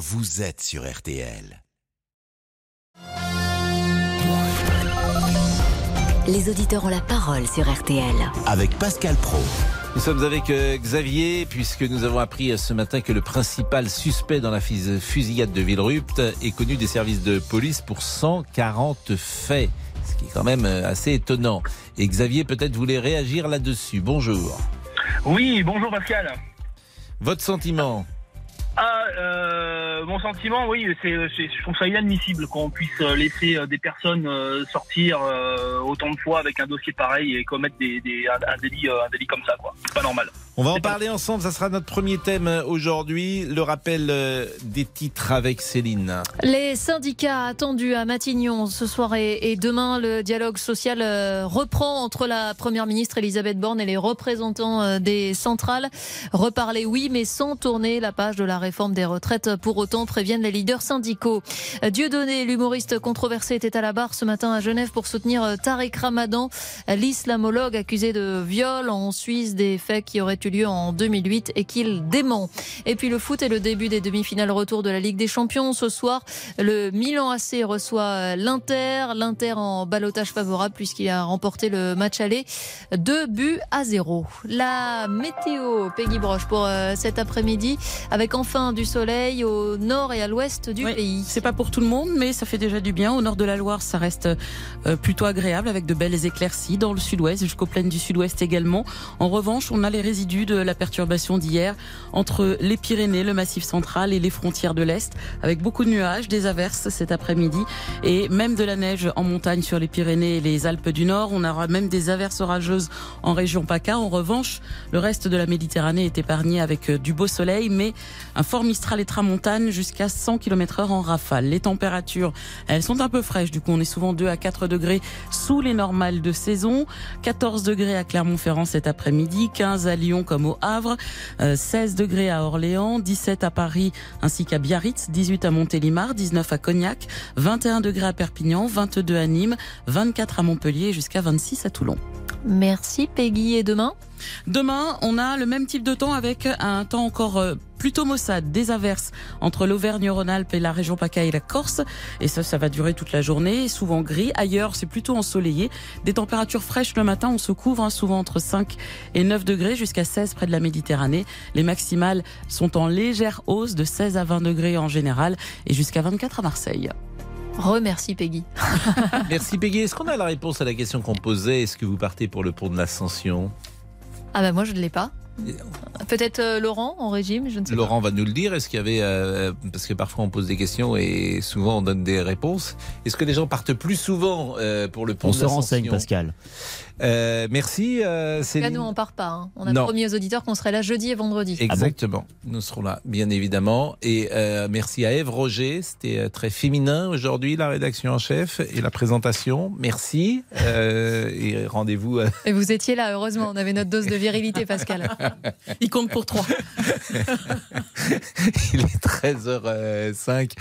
vous êtes sur RTL. Les auditeurs ont la parole sur RTL. Avec Pascal Pro. Nous sommes avec euh, Xavier, puisque nous avons appris euh, ce matin que le principal suspect dans la fusillade de Villerupt est connu des services de police pour 140 faits. Ce qui est quand même euh, assez étonnant. Et Xavier peut-être voulait réagir là-dessus. Bonjour. Oui, bonjour Pascal. Votre sentiment? Ah, euh, mon sentiment, oui, c'est, je trouve ça inadmissible qu'on puisse laisser des personnes sortir autant de fois avec un dossier pareil et commettre des, un, délit, un délit comme ça, quoi. C'est pas normal. On va en parler ensemble, ça sera notre premier thème aujourd'hui, le rappel euh, des titres avec Céline. Les syndicats attendus à Matignon ce soir et demain, le dialogue social euh, reprend entre la Première ministre Elisabeth Borne et les représentants euh, des centrales. Reparler oui, mais sans tourner la page de la réforme des retraites. Pour autant, préviennent les leaders syndicaux. Dieudonné, l'humoriste controversé, était à la barre ce matin à Genève pour soutenir Tariq Ramadan, l'islamologue accusé de viol en Suisse, des faits qui auraient eu lieu en 2008 et qu'il dément. Et puis le foot est le début des demi-finales retour de la Ligue des Champions. Ce soir, le Milan AC reçoit l'Inter. L'Inter en balotage favorable puisqu'il a remporté le match aller. Deux buts à zéro. La météo, Peggy Broche, pour euh, cet après-midi, avec enfin du soleil au nord et à l'ouest du pays. C'est pas pour tout le monde, mais ça fait déjà du bien. Au nord de la Loire, ça reste euh, plutôt agréable avec de belles éclaircies. Dans le sud-ouest, jusqu'aux plaines du sud-ouest également. En revanche, on a les résidus de la perturbation d'hier entre les Pyrénées, le Massif central et les frontières de l'Est, avec beaucoup de nuages, des averses cet après-midi et même de la neige en montagne sur les Pyrénées et les Alpes du Nord. On aura même des averses orageuses en région PACA. En revanche, le reste de la Méditerranée est épargné avec euh, du beau soleil, mais un fort Mistral et tramontane jusqu'à 100 km heure en rafale. Les températures, elles sont un peu fraîches. Du coup, on est souvent 2 à 4 degrés sous les normales de saison. 14 degrés à Clermont-Ferrand cet après-midi, 15 à Lyon comme au Havre, 16 euh, degrés à Orléans, 17 à Paris ainsi qu'à Biarritz, 18 à Montélimar, 19 à Cognac, 21 degrés à Perpignan, 22 à Nîmes, 24 à Montpellier jusqu'à 26 à Toulon. Merci Peggy. Et demain? Demain, on a le même type de temps avec un temps encore euh, plutôt maussade, des averses entre l'Auvergne-Rhône-Alpes et la région PACA et la Corse. Et ça, ça va durer toute la journée, souvent gris. Ailleurs, c'est plutôt ensoleillé. Des températures fraîches le matin, on se couvre hein, souvent entre 5 et 9 degrés jusqu'à 16 près de la Méditerranée. Les maximales sont en légère hausse de 16 à 20 degrés en général et jusqu'à 24 à Marseille. Remercie Peggy. Merci Peggy. Est-ce qu'on a la réponse à la question qu'on posait? Est-ce que vous partez pour le pont de l'Ascension? Ah ben moi je ne l'ai pas. Peut-être euh, Laurent en régime, je ne sais Laurent va nous le dire. Est-ce qu'il y avait euh, parce que parfois on pose des questions et souvent on donne des réponses. Est-ce que les gens partent plus souvent euh, pour le pont On se renseigne, Pascal. Euh, merci. Euh, Là, nous, on part pas. Hein. On a promis aux auditeurs qu'on serait là jeudi et vendredi. Ah Exactement. nous serons là, bien évidemment. Et euh, merci à Eve Roger. C'était euh, très féminin aujourd'hui, la rédaction en chef et la présentation. Merci. Euh, et rendez-vous. Et vous étiez là, heureusement. On avait notre dose de virilité, Pascal. Il compte pour trois. Il est 13h05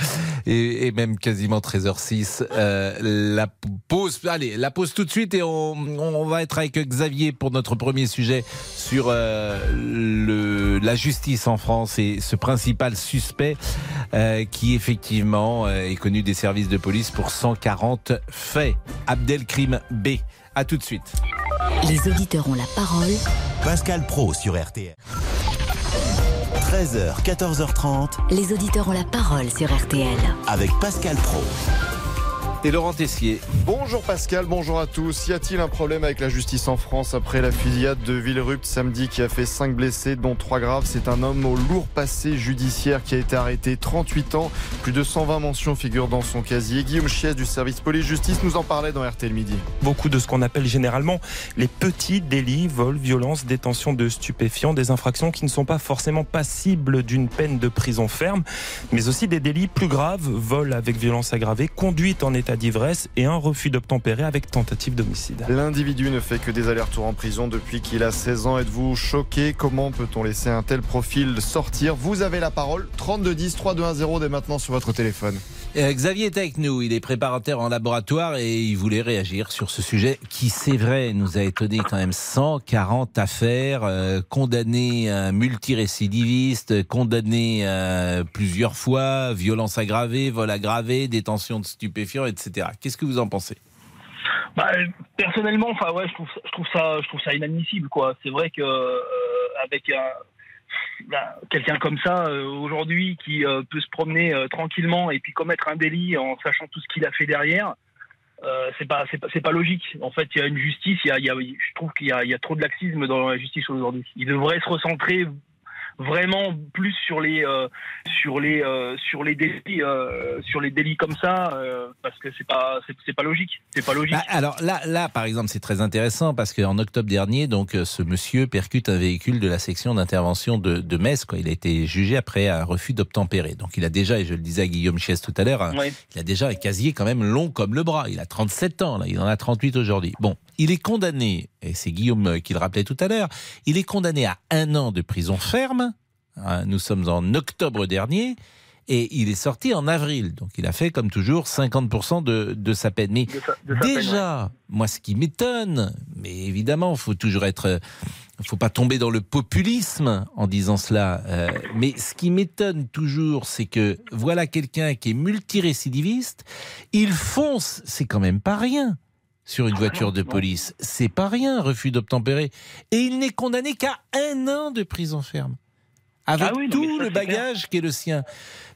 et, et même quasiment 13h06. la pause. Allez, la pause tout de suite et on, on va être avec Xavier pour notre premier sujet sur euh, le, la justice en France et ce principal suspect euh, qui effectivement euh, est connu des services de police pour 140 faits. Abdelkrim B. À tout de suite. Les auditeurs ont la parole. Pascal Pro sur RTL. 13h, 14h30. Les auditeurs ont la parole sur RTL. Avec Pascal Pro et Laurent Tessier. Bonjour Pascal, bonjour à tous. Y a-t-il un problème avec la justice en France après la fusillade de Villerupt samedi qui a fait 5 blessés, dont 3 graves? C'est un homme au lourd passé judiciaire qui a été arrêté 38 ans. Plus de 120 mentions figurent dans son casier. Guillaume Chies du service police-justice nous en parlait dans RTL Midi. Beaucoup de ce qu'on appelle généralement les petits délits, vol, violence, détention de stupéfiants, des infractions qui ne sont pas forcément passibles d'une peine de prison ferme, mais aussi des délits plus graves, vol avec violence aggravée, conduite en état état d'ivresse et un refus d'obtempérer avec tentative d'homicide. L'individu ne fait que des allers-retours en prison depuis qu'il a 16 ans. Êtes-vous choqué? Comment peut-on laisser un tel profil sortir? Vous avez la parole. 32 10 3210 dès maintenant sur votre téléphone. Euh, Xavier est avec nous, il est préparateur en laboratoire et il voulait réagir sur ce sujet qui, c'est vrai, nous a étonné quand même 140 affaires, euh, condamné un multirécidiviste, condamné euh, plusieurs fois, violence aggravée, vol aggravé, détention de stupéfiants, etc. Qu'est-ce que vous en pensez? Bah, personnellement, enfin ouais, je trouve, ça- inadmissible. C'est vrai que euh, bah, quelqu'un comme ça euh, aujourd'hui qui euh, peut se promener tranquillement et puis commettre un délit en sachant tout ce qu'il a fait derrière, c'est pas, pas, logique. En fait, il y a une justice, je trouve qu'il y a trop de laxisme dans la justice aujourd'hui. Il devrait se recentrer vraiment plus sur les euh, sur les euh, sur les délits euh, sur les délits comme ça euh, parce que c'est pas c'est, pas logique c'est pas logique Bah, alors là, là, par exemple, c'est très intéressant parce qu'en octobre dernier, donc, ce monsieur percute un véhicule de la section d'intervention de, de Metz. Quoi. Il a été jugé après un refus d'obtempérer. Donc, il a déjà, et je le disais à Guillaume Chies tout à l'heure, Ouais. il a déjà un casier quand même long comme le bras. Il a 37 ans, là. Il en a 38 aujourd'hui. Bon, il est condamné, et c'est Guillaume qui le rappelait tout à l'heure, il est condamné à un an de prison ferme. Hein, Nous sommes en octobre dernier. Et il est sorti en avril. Donc, il a fait, comme toujours, 50% de, de sa peine. Mais de sa- de sa peine, ouais. Déjà, moi, ce qui m'étonne, mais évidemment, faut toujours être, faut pas tomber dans le populisme en disant cela. euh, mais ce qui m'étonne toujours, c'est que voilà quelqu'un qui est multirécidiviste, il fonce, c'est quand même pas rien sur une voiture de police, c'est pas rien, refus d'obtempérer, et il n'est condamné qu'à un an de prison ferme. Avec Ah oui, tout ça, le bagage qui est le sien.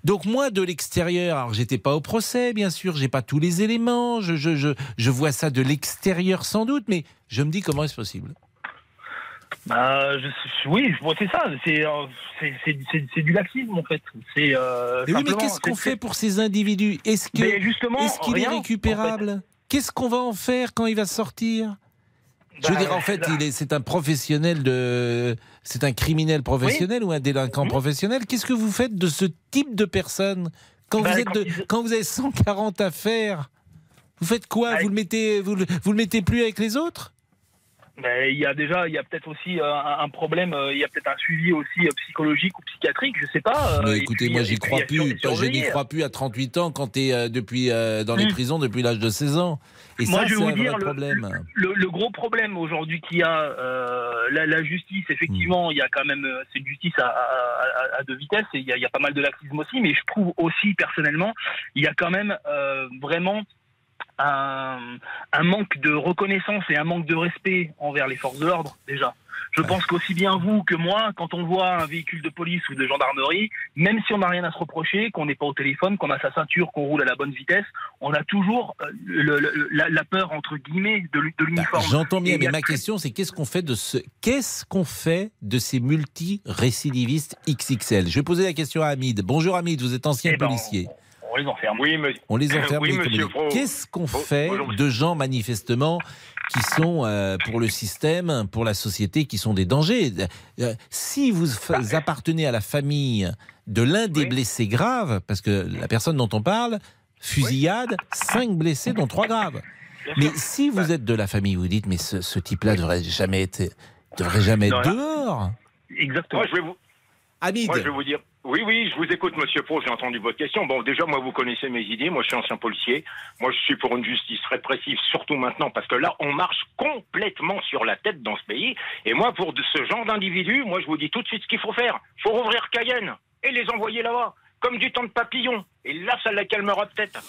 Donc moi, de l'extérieur, alors j'étais pas au procès, bien sûr, j'ai pas tous les éléments, je, je, je, je vois ça de l'extérieur sans doute, mais je me dis comment est-ce possible? Bah, je- oui, bon, c'est ça. C'est, euh, c'est, du laxisme en fait. C'est. Euh, Mais oui, mais qu'est-ce qu'on fait pour ces individus? Est-ce que Mais justement, est-ce qu'il est récupérable? Qu'est-ce qu'on va en faire quand il va sortir? Je veux Bah, dire, en fait, c'est un professionnel de, c'est un criminel professionnel ou un délinquant Mhm. professionnel. Qu'est-ce que vous faites de ce type de personne quand Bah, vous êtes, quand de- ils- quand vous avez 140 affaires Vous faites quoi? Bah, Vous le mettez, vous le, vous le mettez plus avec les autres? Mais il y a déjà, il y a peut-être aussi euh, un, problème. euh, Il y a peut-être un suivi aussi euh, psychologique ou psychiatrique. Je sais pas. Mais écoutez, puis- moi j'y crois plus. Je n'y crois plus à 38 ans quand tu es depuis, dans les Mm. prisons depuis l'âge de 16 ans. Et Moi, ça, je vais vous un dire, le- problème. Le, le gros problème aujourd'hui qu'il y a, euh, la, la justice, effectivement, il y a quand même, euh, c'est une justice à, à- à- deux vitesses et il y, a, il y a pas mal de laxisme aussi, mais je trouve aussi personnellement, il y a quand même euh, vraiment un, un manque de reconnaissance et un manque de respect envers les forces de l'ordre déjà. Je pense qu'aussi bien vous que moi, quand on voit un véhicule de police ou de gendarmerie, même si on n'a rien à se reprocher, qu'on n'est pas au téléphone, qu'on a sa ceinture, qu'on roule à la bonne vitesse, on a toujours euh, le- le- la, la peur entre guillemets de, Bah, l'uniforme. J'entends bien, mais ma question, c'est qu'est-ce qu'on fait de ce, qu'est-ce qu'on fait de ces multi-récidivistes XXL Je vais poser la question à Hamid. Bonjour Hamid, vous êtes ancien Eh ben, policier. On les enferme. Oui, monsieur. On les enferme. oui. Qu'est-ce qu'on fait de gens manifestement qui sont euh, pour le système, pour la société, qui sont des dangers? Euh, Si vous fa- appartenez à la famille de l'un des Bah, Oui. blessés graves, parce que la personne dont on parle, fusillade, cinq blessés, dont trois graves. Mais si vous êtes de la famille, vous dites, mais ce, ce type-là devrait jamais être, devrait jamais être dehors. Exactement. Moi, je vais vous, Moi, je vais vous dire. Oui, oui, je vous écoute, monsieur Pro, j'ai entendu votre question. Bon, déjà, moi, vous connaissez mes idées. Moi, je suis ancien policier. Moi, je suis pour une justice répressive, surtout maintenant, parce que là, on marche complètement sur la tête dans ce pays. Et moi, pour ce genre d'individus, moi, je vous dis tout de suite ce qu'il faut faire. faut rouvrir Cayenne et les envoyer là-bas, comme du temps de papillon. Et là, ça la calmera peut-être.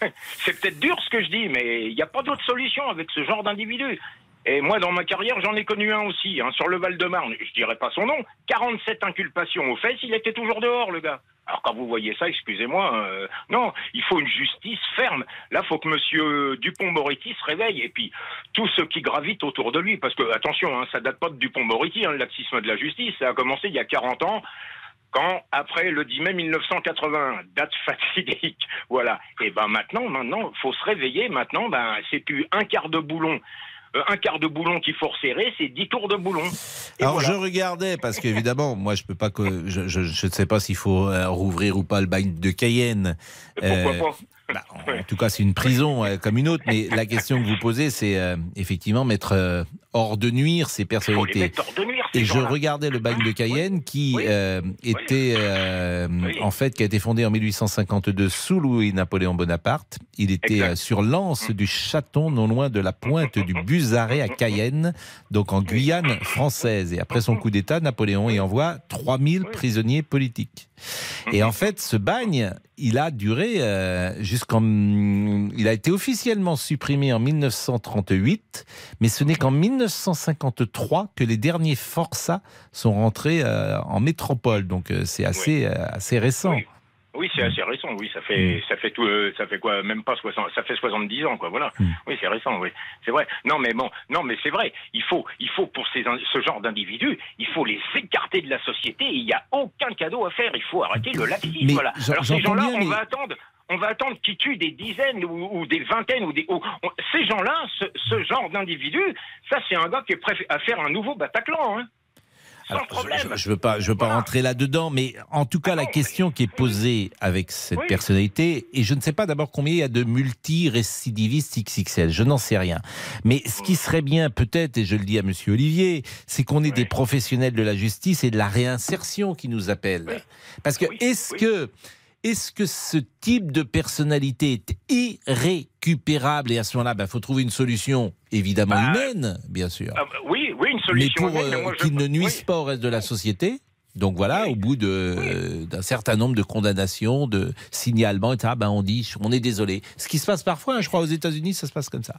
C'est peut-être dur ce que je dis, mais il n'y a pas d'autre solution avec ce genre d'individus. Et moi, dans ma carrière, j'en ai connu un aussi, hein, sur le Val-de-Marne. Je dirais pas son nom. 47 inculpations aux fesses, il était toujours dehors, le gars. Alors quand vous voyez ça, excusez-moi, euh, non, il faut une justice ferme. Là, faut que Monsieur Dupont-Moretti se réveille et puis tous ceux qui gravitent autour de lui, parce que attention, hein, ça date pas de Dupont-Moretti, hein, le laxisme de la justice, ça a commencé il y a 40 ans. Quand, après le 10 mai 1981, date fatidique, voilà. Et ben maintenant, maintenant, faut se réveiller. Maintenant, ben c'est plus un quart de boulon un quart de boulon qu'il faut resserrer, c'est 10 tours de boulon. Et Alors voilà. je regardais parce qu'évidemment, moi je peux pas que je, je, je ne sais pas s'il faut euh, rouvrir ou pas le bagne de Cayenne. Et pourquoi Euh, pas? Bah, en, tout cas, c'est une prison euh, comme une autre. Mais la question que vous posez, c'est euh, effectivement mettre euh, hors de nuire ces personnalités. mettre hors de nuire, ces Et je regardais le bagne de Cayenne qui Oui. euh, était euh, Oui. en fait qui a été fondé en 1852 sous Louis-Napoléon Bonaparte. Il était Exact. euh, sur l'anse du Châton, non loin de la pointe du Buzaret à Cayenne, donc en Guyane française. Et après son coup d'État, Napoléon y envoie 3000 prisonniers politiques. Et en fait, ce bagne, il a duré euh, jusqu'en. Il a été officiellement supprimé en 1938, mais ce n'est qu'en 1953 que les derniers forçats sont rentrés euh, en métropole. Donc euh, c'est assez, assez récent. Oui. Oui, c'est assez récent. Oui, ça fait, ça fait tout, euh, ça fait quoi Même pas 60, ça fait 70 ans, quoi. Voilà. Mm. Oui, c'est récent. Oui, c'est vrai. Non, mais bon, non, mais c'est vrai. Il faut, il faut pour ces, ce genre d'individus, il faut les écarter de la société. Il n'y a aucun cadeau à faire. Il faut arrêter le laxisme. Mais voilà. Alors ces gens-là, on mais- va attendre. On va attendre qu'ils tuent des dizaines ou, ou des vingtaines ou des. ou- on- ces gens-là, ce, ce genre d'individus, ça c'est un gars qui est prêt à faire un nouveau Bataclan, hein. Sans Alors, problème. Je, je veux pas, je veux pas Voilà. rentrer là-dedans, mais en tout cas, Ah la non, question qui est posée avec cette Oui. personnalité, et je ne sais pas d'abord combien il y a de multi-récidivistes XXL, je n'en sais rien. Mais ce qui serait bien, peut-être, et je le dis à Monsieur Olivier, c'est qu'on ait Oui. des professionnels de la justice et de la réinsertion qui nous appellent. Oui. Parce que est-ce que est-ce que ce type de personnalité est irrécupérable? Et à ce moment-là, il faut trouver une solution, évidemment Bah, humaine, bien sûr Ah, oui, oui, une mais solution. pour humaine, mais euh, moi, je- qu'ils ne nuisent oui. pas au reste de la société. Donc voilà, Oui. au bout de, euh, d'un certain nombre de condamnations, de signalements, etc., ben on dit, on est désolé. Ce qui se passe parfois, hein, je crois, aux États-Unis, ça se passe comme ça.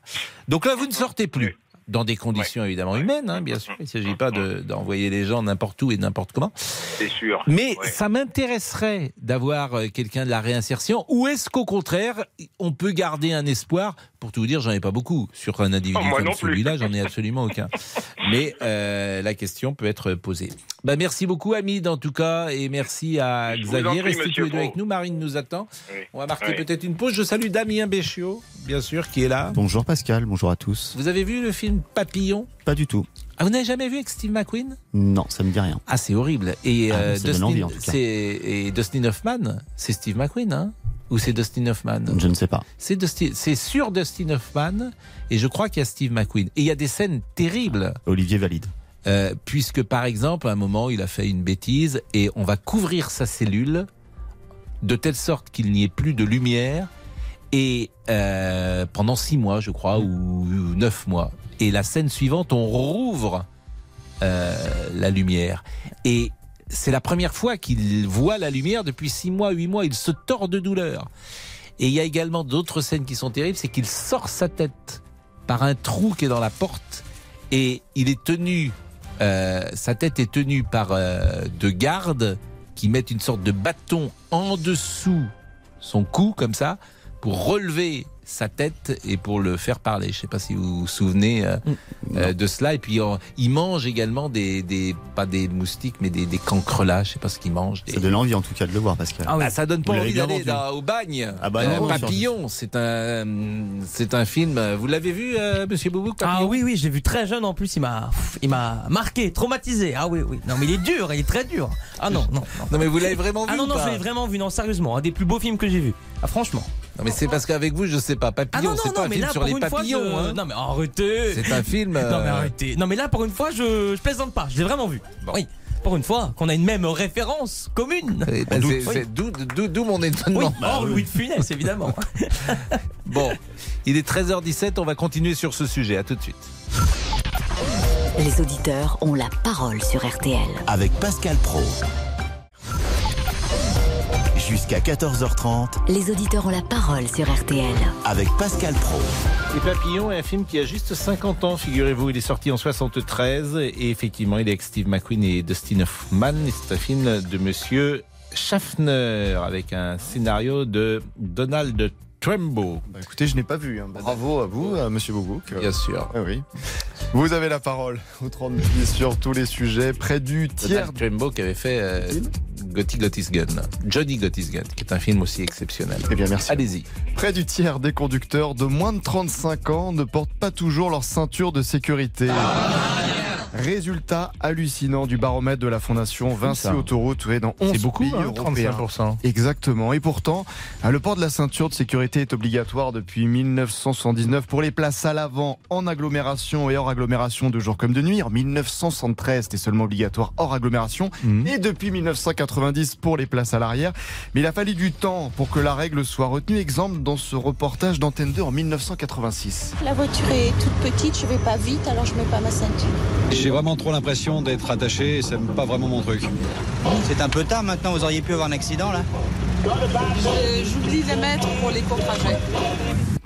Donc là, vous ne sortez plus. Dans des conditions évidemment humaines, hein, bien sûr. Il ne s'agit pas de- d'envoyer les gens n'importe où et n'importe comment. C'est sûr. Mais Ouais. ça m'intéresserait d'avoir euh, quelqu'un de la réinsertion. Ou est-ce qu'au contraire, on peut garder un espoir Pour tout vous dire, j'en ai pas beaucoup. Sur un individu Oh, comme celui-là, j'en ai absolument aucun. Mais euh, la question peut être posée. Bah, merci beaucoup, Hamid, en tout cas. Et merci à Je Xavier. Restez tous monsieur les deux avec nous. Marine nous attend. Oui. On va marquer Oui. peut-être une pause. Je salue Damien Béchiot, bien sûr, qui est là. Bonjour Pascal, bonjour à tous. Vous avez vu le film Papillon? Pas du tout. ah, Vous n'avez jamais vu avec Steve McQueen? Non, ça me dit rien. Ah, c'est horrible. Et, Ah, euh, Dustin, envie, en tout cas. c'est- et Dustin Hoffman, c'est Steve McQueen, hein? Ou c'est Dustin Hoffman? Je ne sais pas. C'est Dustin- c'est sur Dustin Hoffman, et je crois qu'il y a Steve McQueen. Et il y a des scènes terribles, Olivier valide. euh, puisque par exemple, à un moment, il a fait une bêtise, et on va couvrir sa cellule de telle sorte qu'il n'y ait plus de lumière, et euh, pendant six mois, je crois, ou neuf mois. Et la scène suivante, on rouvre euh, la lumière. Et c'est la première fois qu'il voit la lumière depuis six mois, huit mois. Il se tord de douleur. Et il y a également d'autres scènes qui sont terribles, c'est qu'il sort sa tête par un trou qui est dans la porte et il est tenu, euh, sa tête est tenue par euh, deux gardes qui mettent une sorte de bâton en dessous son cou comme ça pour relever sa tête et pour le faire parler. Je ne sais pas si vous vous souvenez euh, euh, de cela. Et puis on- il mange également des, des pas des moustiques mais des, des cancres là. Je sais pas ce qu'il mange. Des- Ça donne envie en tout cas de le voir Pascal. Ah oui. ah, ça donne pas Vous envie bien d'aller au bagne. Ah bah Euh, non, Papillon, c'est un, c'est un film. Vous l'avez vu, euh, Monsieur Boubou Ah oui, oui, je l'ai vu très jeune en plus. Il m'a, il m'a marqué, traumatisé. Ah oui, oui. Non, mais il est dur, il est très dur. Ah non, non. non. Non mais vous l'avez vraiment vu Ah non, non, je l'ai vraiment vu. Non, sérieusement, un des plus beaux films que j'ai vu. Ah franchement. Non mais c'est parce qu'avec vous, je sais pas. Ah Papillon, non, c'est non, pas un mais film là sur pour les une fois, papillons. je... hein. non mais arrêtez. C'est un film. Non mais euh, arrêtez. Non mais là pour une fois, je, je plaisante pas. Je l'ai vraiment vu. Oui. Pour une fois, qu'on a une même référence commune. eh ben, Oui. d'où d'où- d'où mon Oui, étonnement. hors Louis de Funès, évidemment. Bon, il est 13h17, on va continuer sur ce sujet. À tout de suite. Les auditeurs ont la parole sur RTL. Avec Pascal Pro. Jusqu'à 14h30 Les auditeurs ont la parole sur RTL. avec Pascal Pro. Et Papillon est un film qui a juste 50 ans, figurez-vous. Il est sorti en 73 et effectivement, il est avec Steve McQueen et Dustin Hoffman. Et C'est un film de Monsieur Schaffner avec un scénario de Donald Trumbo, Bah, écoutez, je n'ai pas vu. hein. Bravo à vous, à Monsieur Bobouk. bien sûr. Ah oui. Vous avez la parole au 30 sur tous les sujets. Près du tiers. Trumbo qui avait fait euh, Gotti Gottis Gun. Johnny Gottis Gun, qui est un film aussi exceptionnel. Eh bien, merci. Allez-y. Près du tiers des conducteurs de moins de 35 ans ne portent pas toujours leur ceinture de sécurité. Résultat hallucinant du baromètre de la Fondation Vinci. Autoroute ouais, dans 11 C'est beaucoup, pays hein, européens. 35%. Exactement. Et pourtant, le port de la ceinture de sécurité est obligatoire depuis 1979 pour les places à l'avant en agglomération et hors agglomération de jour comme de nuit. En 1973, c'était seulement obligatoire hors agglomération. Mhm. Et depuis 1990 pour les places à l'arrière. Mais il a fallu du temps pour que la règle soit retenue. Exemple dans ce reportage d'Antenne 2 en 1986. La voiture est toute petite, je vais pas vite, alors je mets pas ma ceinture. J'ai vraiment trop l'impression d'être attaché et c'est pas vraiment mon truc. C'est un peu tard maintenant, vous auriez pu avoir un accident là J'oublie les mettre pour les courts trajets.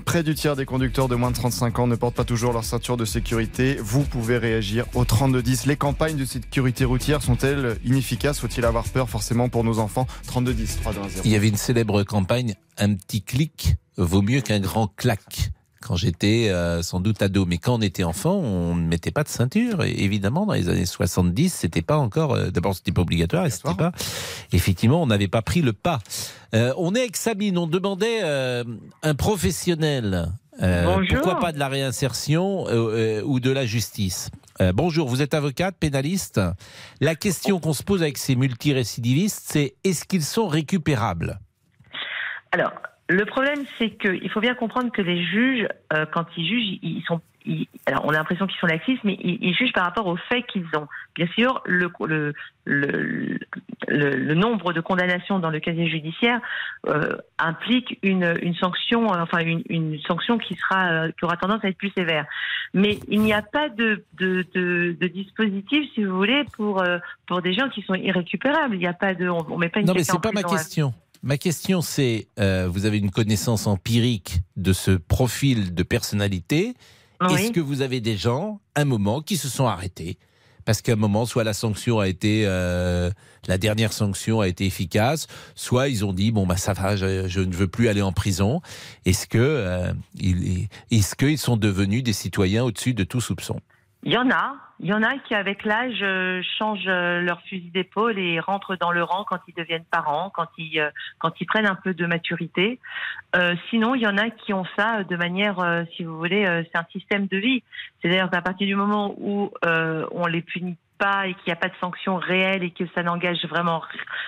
Près du tiers des conducteurs de moins de 35 ans ne portent pas toujours leur ceinture de sécurité. Vous pouvez réagir au 3210. Les campagnes de sécurité routière sont-elles inefficaces? Faut-il avoir peur forcément pour nos enfants? 3210, 3 2 1 0. Il y avait une célèbre campagne, un petit clic vaut mieux qu'un grand clac. Quand j'étais euh, sans doute ado, mais quand on était enfant, on ne mettait pas de ceinture. Et évidemment, dans les années 70, c'était pas encore. euh, D'abord, c'était pas obligatoire, et c'était pas. Effectivement, on n'avait pas pris le pas. Euh, on est avec Sabine. On demandait euh, un professionnel. Bonjour. pourquoi pas de la réinsertion ou de la justice Bonjour, vous êtes avocate, pénaliste. La question qu'on se pose avec ces multirécidivistes, c'est est-ce qu'ils sont récupérables? Alors, le problème, c'est qu'il faut bien comprendre que les juges, euh, quand ils jugent, ils sont. ils- alors, on a l'impression qu'ils sont laxistes, mais ils, ils jugent par rapport aux faits qu'ils ont. Bien sûr, le, le, le, le, le nombre de condamnations dans le casier judiciaire euh, implique une, une sanction, euh, enfin une, une sanction qui sera, qui aura tendance à être plus sévère. Mais il n'y a pas de, de, de, de dispositif, si vous voulez, pour pour des gens qui sont irrécupérables. Il n'y a pas de, on, on met pas une Non, mais c'est pas ma à- question. Ma question, c'est euh, vous avez une connaissance empirique de ce profil de personnalité. Oui. Est-ce que vous avez des gens, un moment, qui se sont arrêtés parce qu'à un moment, soit la sanction a été, euh, la dernière sanction a été efficace, soit ils ont dit bon bah ça va, je, je ne veux plus aller en prison. Est-ce que, euh, il- est-ce qu'ils sont devenus des citoyens au-dessus de tout soupçon? Il y en a. Il y en a qui, avec l'âge, euh, changent euh, leur fusil d'épaule et rentrent dans le rang quand ils deviennent parents, quand ils, euh, quand ils prennent un peu de maturité. Sinon, il y en a qui ont ça de manière, si vous voulez, c'est un système de vie. C'est-à-dire qu'à partir du moment où on les punit pas et qu'il n'y a pas de sanction réelle et que ça n'engage vraiment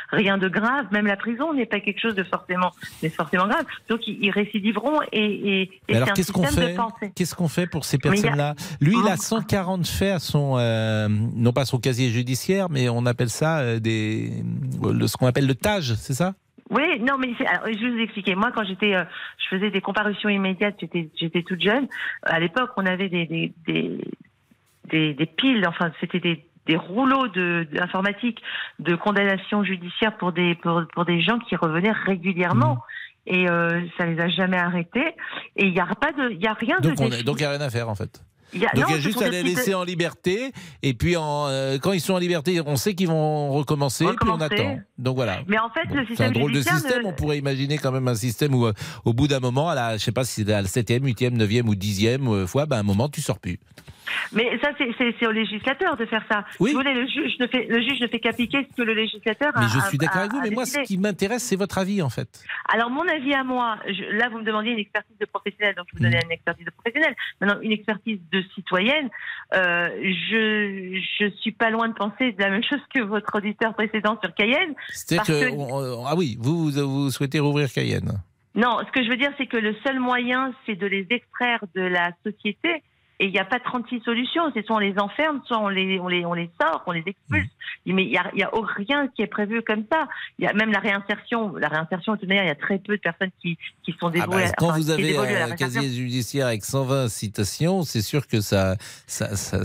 rien de grave, même la prison n'est pas quelque chose de forcément, de forcément grave. Donc ils, récidiveront et, et, Mais alors qu'est-ce qu'on fait. Qu'est-ce qu'on fait pour ces Mais personnes-là? Lui, il a Oh. 140 faits à son, euh, non pas son casier judiciaire, mais on appelle ça euh, des, ce qu'on appelle le TAGE, c'est ça? Oui, non, mais alors, je vais vous expliquer. Moi, quand j'étais, euh, je faisais des comparutions immédiates, j'étais, j'étais toute jeune. À l'époque, on avait des, des, des, des, des piles, enfin, c'était des, des rouleaux de, d'informatique de condamnation judiciaire pour des, pour, pour des gens qui revenaient régulièrement. Mmh. Et euh, ça les a jamais arrêtés. Et il n'y a pas de, il y a rien Donc de on donc il n'y a rien à faire en fait. Il y a- Donc il y a juste à les laisser en liberté, et puis en, euh, quand ils sont en liberté, on sait qu'ils vont recommencer, puis on Recommencer. attend. Donc voilà. Mais en fait, le C'est un système drôle de système. ne- On pourrait imaginer quand même un système où, euh, au bout d'un moment, à la, je sais pas si c'est à la septième, huitième, neuvième ou dixième euh, fois, ben, à un moment, tu sors plus. Mais ça, c'est, au législateur de faire ça. Oui. Si vous voulez, le juge ne fait, le juge ne fait qu'appliquer ce que le législateur a. Mais je suis d'accord avec vous. Mais moi, ce qui m'intéresse, c'est votre avis, en fait. Alors, mon avis à moi, je- là, vous me demandiez une expertise de professionnel, donc je vous Mm. donnais une expertise de professionnel. Maintenant, une expertise de citoyenne, euh, je, je suis pas loin de penser de la même chose que votre auditeur précédent sur Cayenne. C'est-à-dire que, que- on- on- ah oui, vous, vous souhaitez rouvrir Cayenne. Non, ce que je veux dire, c'est que le seul moyen, c'est de les extraire de la société. Et il n'y a pas 36 solutions. C'est soit on les enferme, soit on les, on les, on les sort, on les expulse. Mais il n'y a, y a rien qui est prévu comme ça. Il y a même la réinsertion. La réinsertion, de toute manière, il y a très peu de personnes qui, qui sont Ah dévouées. bah, quand enfin, vous avez un casier judiciaire avec 120 citations, c'est sûr que ça, ça, ça,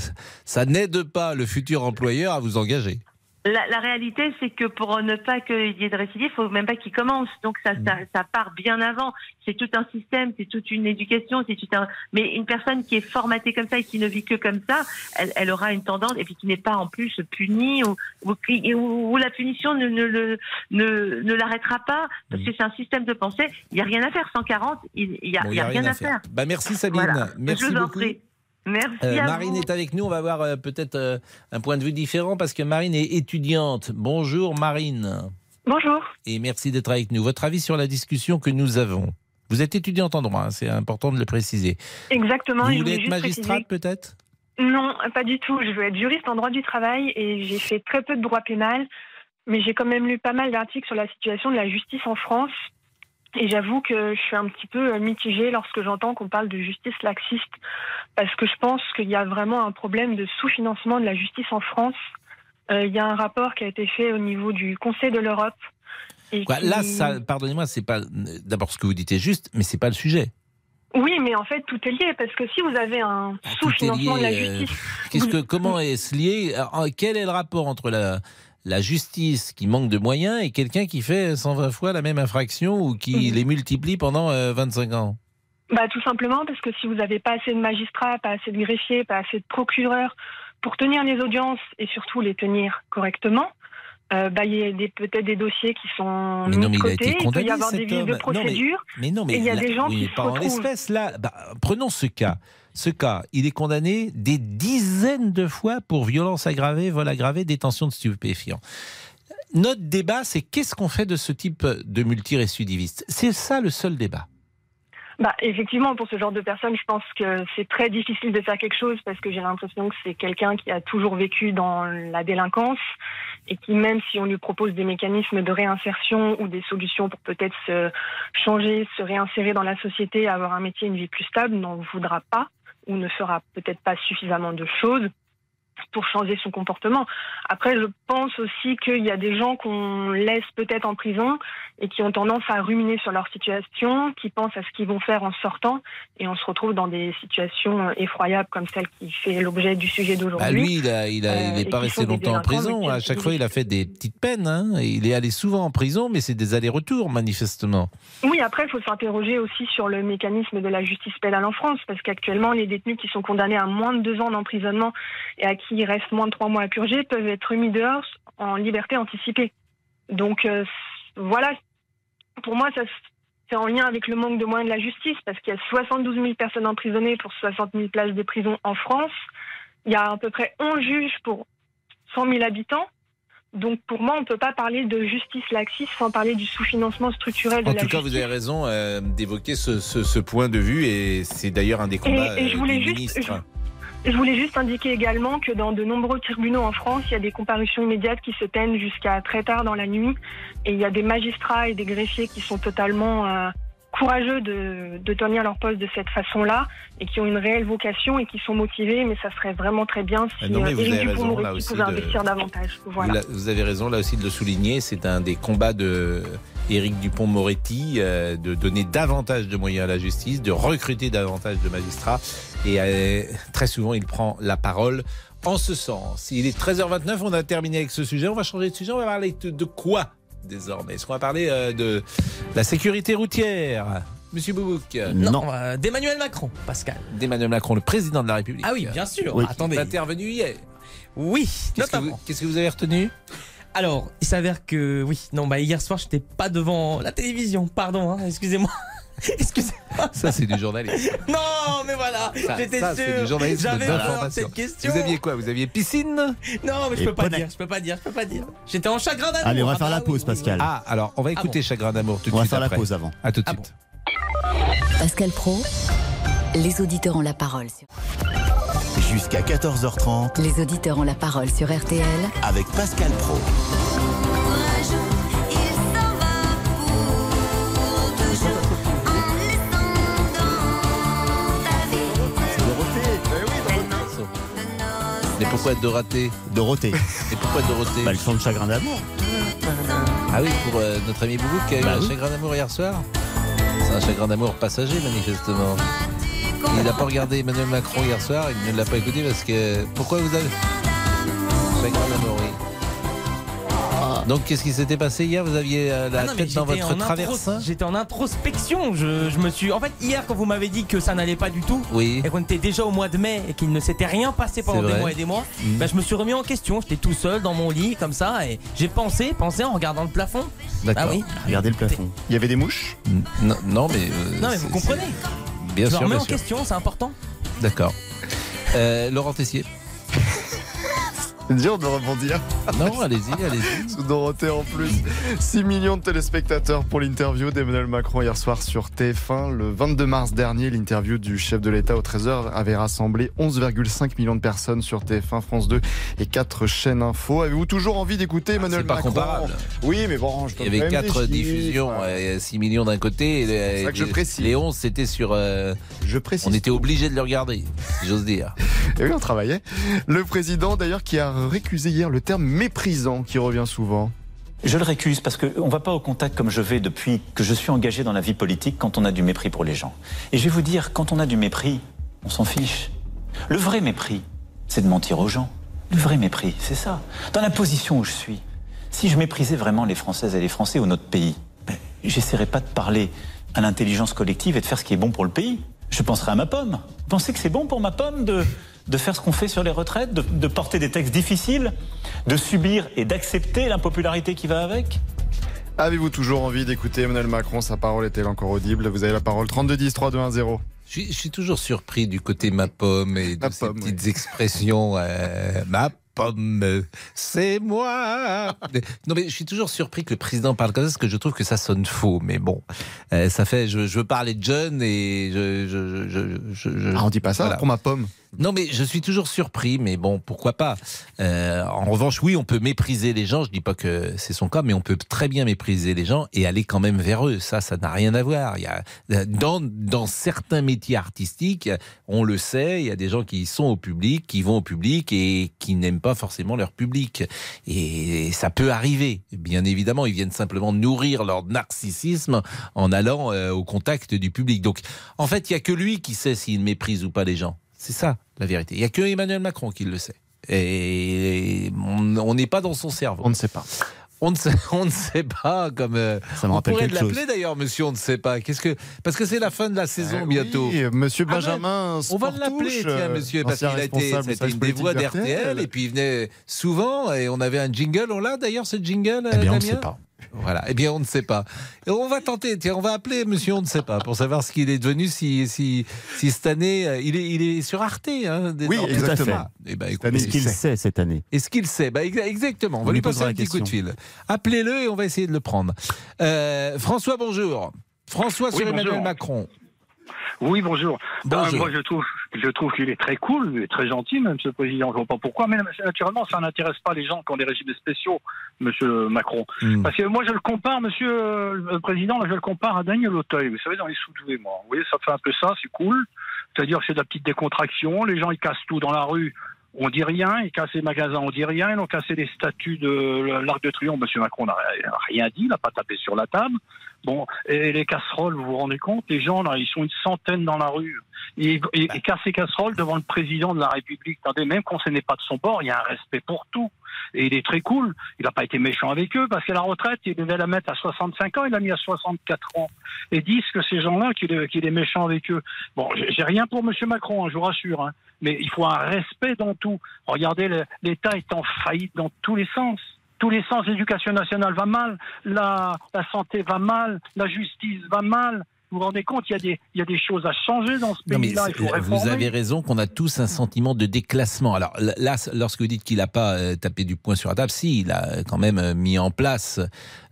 ça n'aide pas le futur employeur à vous engager. La, la réalité, c'est que pour ne pas qu'il y ait de récidive, il faut même pas qu'il commence. Donc ça, ça, ça part bien avant. C'est tout un système, c'est toute une éducation, c'est tout un. Mais une personne qui est formatée comme ça et qui ne vit que comme ça, elle, elle aura une tendance et puis qui n'est pas en plus punie ou ou, ou- ou la punition ne ne ne, ne l'arrêtera pas parce que c'est un système de pensée. Il y a rien à faire. 140, il il y a, Bon, il y a rien, à faire. Bah, merci Sabine. Voilà. Merci Je vous en beaucoup. prie. Merci Euh, à Marine vous. est avec nous. On va voir euh, peut-être euh, un point de vue différent parce que Marine est étudiante. Bonjour Marine. Bonjour. Et merci d'être avec nous. Votre avis sur la discussion que nous avons Vous êtes étudiante en droit, hein, c'est important de le préciser. Exactement. Vous voulez être magistrate peut-être? Non, pas du tout. Je veux être juriste en droit du travail et j'ai fait très peu de droit pénal, mais j'ai quand même lu pas mal d'articles sur la situation de la justice en France. Et j'avoue que je suis un petit peu euh, mitigée lorsque j'entends qu'on parle de justice laxiste, parce que je pense qu'il y a vraiment un problème de sous-financement de la justice en France. Euh, il y a un rapport qui a été fait au niveau du Conseil de l'Europe. et Quoi, qui- Là, ça, pardonnez-moi, c'est pas. D'abord, ce que vous dites est juste, mais c'est pas le sujet. Oui, mais en fait, tout est lié, parce que si vous avez un est sous-financement de la euh, justice, que, comment est-ce lié? Quel est le rapport entre la, la justice qui manque de moyens et quelqu'un qui fait 120 fois la même infraction ou qui Mhm. les multiplie pendant euh, 25 ans Bah, tout simplement parce que si vous n'avez pas assez de magistrats, pas assez de greffiers, pas assez de procureurs pour tenir les audiences et surtout les tenir correctement, euh, bah, il y a peut-être des dossiers qui sont Mais non, mais de il a côté. été il peut condamné. y avoir des cet vices de homme. Non, mais- procédure. Mais non, mais, et il y a là- des gens oui, qui se pas en retrouvent. l'espèce là. Bah, prenons ce cas. Ce cas, il est condamné des dizaines de fois pour violence aggravée, vol aggravé, détention de stupéfiants. Notre débat, c'est qu'est-ce qu'on fait de ce type de multirécidiviste? C'est ça le seul débat. Bah, effectivement, pour ce genre de personnes, je pense que c'est très difficile de faire quelque chose parce que j'ai l'impression que c'est quelqu'un qui a toujours vécu dans la délinquance et qui, même si on lui propose des mécanismes de réinsertion ou des solutions pour peut-être se changer, se réinsérer dans la société, avoir un métier, une vie plus stable, n'en voudra pas ou ne fera peut-être pas suffisamment de choses pour changer son comportement. Après, je pense aussi qu'il y a des gens qu'on laisse peut-être en prison et qui ont tendance à ruminer sur leur situation, qui pensent à ce qu'ils vont faire en sortant, et on se retrouve dans des situations euh, effroyables comme celle qui fait l'objet du sujet d'aujourd'hui. Bah, lui, il a- il Euh, n'est pas resté longtemps en prison. À chaque fois, il a fait des petites peines. hein. Il est allé souvent en prison, mais c'est des allers-retours, manifestement. Oui, après, il faut s'interroger aussi sur le mécanisme de la justice pénale en France, parce qu'actuellement, les détenus qui sont condamnés à moins de deux ans d'emprisonnement et à qui il reste moins de trois mois à purger peuvent être mis dehors en liberté anticipée. Donc, euh, voilà, pour moi, ça, c'est en lien avec le manque de moyens de la justice, parce qu'il y a 72 000 personnes emprisonnées pour 60 000 places de prison en France. Il y a à peu près 11 juges pour 100 000 habitants. Donc, pour moi, on ne peut pas parler de justice laxiste sans parler du sous-financement structurel de En la tout cas, vous avez raison euh, d'évoquer ce, ce- ce point de vue, et c'est d'ailleurs un des combats et je euh, voulais du juste- ministre. Je voulais juste indiquer également que dans de nombreux tribunaux en France, il y a des comparutions immédiates qui se tiennent jusqu'à très tard dans la nuit. Et il y a des magistrats et des greffiers qui sont totalement euh, courageux de, de tenir leur poste de cette façon-là et qui ont une réelle vocation et qui sont motivés. Mais ça serait vraiment très bien si Ah non, mais euh, vous Éric avez raison, là Dupond-Moretti aussi, pouvait de- investir davantage. Vous, Voilà. vous avez raison là aussi de le souligner, c'est un des combats de Éric Dupont-Moretti euh, de donner davantage de moyens à la justice, de recruter davantage de magistrats et euh, très souvent il prend la parole en ce sens. Il est 13h29, on a terminé avec ce sujet, on va changer de sujet, on va parler de quoi? Désormais Est-ce qu'on va parler euh, de la sécurité routière Monsieur Boubouk? Non, euh, d'Emmanuel Macron, Pascal. D'Emmanuel Macron, le président de la République. Ah oui, bien sûr. Oui. Attendez. Intervenu hier. Oui, Qu'est-ce que, vous, qu'est-ce que vous avez retenu? Alors, il s'avère que oui, non, bah hier soir, j'étais pas devant la télévision. Pardon, hein, excusez-moi. excusez-moi. Ça, c'est du journalisme. Non, mais voilà, j'étais sûr. J'avais peur cette question. Vous aviez quoi Vous aviez piscine? Non, mais je peux pas dire, je peux pas dire, je peux pas dire. J'étais en chagrin d'amour. Allez, on va Ah faire bah la pause, oui, Pascal. Ah, alors, on va écouter bon Chagrin d'amour tout de On va faire la pause avant. À tout de Ah suite. Pascal Pro, les auditeurs ont la parole. Sur... Jusqu'à 14h30 Les auditeurs ont la parole sur RTL avec Pascal Pro. Pourquoi Dorothée Dorothée. Et pourquoi Dorothée Bah, le chant de chagrin d'amour. Ah oui, pour euh, notre ami Boubouk qui a eu Bah un oui. chagrin d'amour hier soir C'est un chagrin d'amour passager, manifestement. Il n'a pas regardé Emmanuel Macron hier soir, il ne l'a pas écouté parce que. Pourquoi vous avez. Chagrin d'amour, oui. Donc, qu'est-ce qui s'était passé hier? Vous aviez euh, la Ah non, tête dans votre traverse intros- J'étais en introspection. Je, je me suis. En fait, hier, quand vous m'avez dit que ça n'allait pas du tout, Oui. et qu'on était déjà au mois de mai et qu'il ne s'était rien passé pendant des mois et des mois, Mhm. bah, je me suis remis en question. J'étais tout seul dans mon lit, comme ça, et j'ai pensé, pensé en regardant le plafond. D'accord. Ah oui. Regardez le plafond. Il y avait des mouches? Non, non, mais. euh, Non, mais vous comprenez. Bien je me sûr, remets bien en sûr. question, c'est important. D'accord. Euh, Laurent Tessier. C'est dur de rebondir. Non, allez-y, allez-y. Sous Dorothée en plus. 6 millions de téléspectateurs pour l'interview d'Emmanuel Macron hier soir sur TF1. Le 22 mars dernier, l'interview du chef de l'État au 13h avait rassemblé 11,5 millions de personnes sur TF1, France 2 et 4 chaînes info. Avez-vous toujours envie d'écouter Emmanuel C'est pas Macron comparable. Oui, mais bon, je Il y avait 4 diffusions, euh, 6 millions d'un côté. Et les, ça que je précise. les 11, c'était sur. euh, je précise. On était obligé de le regarder, si j'ose dire. Et oui, on travaillait. Le président, d'ailleurs, qui a récusé hier le terme méprisant qui revient souvent. Je le récuse parce qu'on ne va pas au contact comme je vais depuis que je suis engagé dans la vie politique quand on a du mépris pour les gens. Et je vais vous dire, quand on a du mépris, on s'en fiche. Le vrai mépris, c'est de mentir aux gens. Le vrai mépris, c'est ça. Dans la position où je suis, si je méprisais vraiment les Françaises et les Français ou notre pays, ben, j'essaierais pas de parler à l'intelligence collective et de faire ce qui est bon pour le pays. Je penserais à ma pomme. Pensez que c'est bon pour ma pomme de, de faire ce qu'on fait sur les retraites, de, de porter des textes difficiles, de subir et d'accepter l'impopularité qui va avec? Avez-vous toujours envie d'écouter Emmanuel Macron? Sa parole est-elle encore audible? Vous avez la parole 32 10 3 2 1 0. Je suis, je suis toujours surpris du côté ma pomme et de ces petites expressions. euh, ma pomme, c'est moi. Non, mais je suis toujours surpris que le président parle comme ça, parce que je trouve que ça sonne faux. Mais bon, euh, ça fait. Je, je veux parler de John et je. je, je, je- je- Ah, on dit pas ça voilà. pour ma pomme. Non, mais je suis toujours surpris, mais bon, pourquoi pas. Euh, en revanche, oui, on peut mépriser les gens. Je dis pas que c'est son cas, mais on peut très bien mépriser les gens et aller quand même vers eux. Ça, ça n'a rien à voir. Il y a, dans, dans certains métiers artistiques, on le sait, il y a des gens qui sont au public, qui vont au public et qui n'aiment pas forcément leur public. Et ça peut arriver. Bien évidemment, ils viennent simplement nourrir leur narcissisme en allant euh, au contact du public. Donc, en fait, il y a que lui qui sait s'il méprise ou pas les gens. C'est ça la vérité. Il n'y a que Emmanuel Macron qui le sait. Et on n'est pas dans son cerveau. On ne sait pas. On ne sait, on ne sait pas comme. euh, Ça me on pourrait l'appeler d'ailleurs, monsieur. On ne sait pas. Qu'est-ce que parce que c'est la fin de la saison Ah bientôt. oui, monsieur Ah ben, Benjamin on va l'appeler, tiens, euh, monsieur, parce qu'il a été, service une des voix d'RTL. et puis il venait souvent, et on avait un jingle. On l'a d'ailleurs ce jingle. Eh bien, on ne sait pas. Voilà. Eh bien, on ne sait pas. Et on va tenter. Tiens, on va appeler Monsieur. On ne sait pas pour savoir ce qu'il est devenu. Si, si, si cette année, euh, il est, il est sur Arte. Hein, Oui, exactement. Eh ben, Est-ce qu'il sait. sait cette année est-ce qu'il sait bah, exa- Exactement. On On va lui lui passer un la petit coup de question. fil. Appelez-le et on va essayer de le prendre. Euh, François, bonjour. François Oui, sur Emmanuel bonjour. Macron. Oui, bonjour. Bonjour. Euh, moi, je trouve, je trouve qu'il est très cool, et très gentil, même ce président. Je vois pas pourquoi, mais naturellement, ça n'intéresse pas les gens qui ont des régimes spéciaux, Monsieur Macron. Hmm. Parce que moi, je le compare, Monsieur euh, le Président, là, je le compare à Daniel Auteuil. Vous savez, dans les sous-doués, moi. Vous voyez, ça fait un peu ça, c'est cool. C'est-à-dire que c'est de la petite décontraction. Les gens, ils cassent tout dans la rue. On dit rien, ils cassent les magasins, on dit rien, ils ont cassé les statues de l'Arc de Triomphe. Monsieur Macron n'a rien dit, il n'a pas tapé sur la table. Bon, et les casseroles, vous vous rendez compte, les gens, là, ils sont une centaine dans la rue. Ils, ils, ils cassent les casseroles devant le président de la République. Attendez, même quand ce n'est pas de son bord, il y a un respect pour tout. Et il est très cool. Il n'a pas été méchant avec eux parce que la retraite, il devait la mettre à 65 ans, il l'a mis à 64 ans. Et disent que ces gens-là, qu'il est, est méchant avec eux. Bon, j'ai rien pour Monsieur Macron, hein, je vous rassure. hein. Mais il faut un respect dans tout. Regardez, l'État est en faillite dans tous les sens. Tous les sens, l'éducation nationale va mal, la, la santé va mal, la justice va mal. Vous vous rendez compte, il y a des, il y a des choses à changer dans ce pays-là. Vous avez raison qu'on a tous un sentiment de déclassement. Alors là, lorsque vous dites qu'il n'a pas euh, tapé du poing sur la table, si, il a quand même euh, mis en place.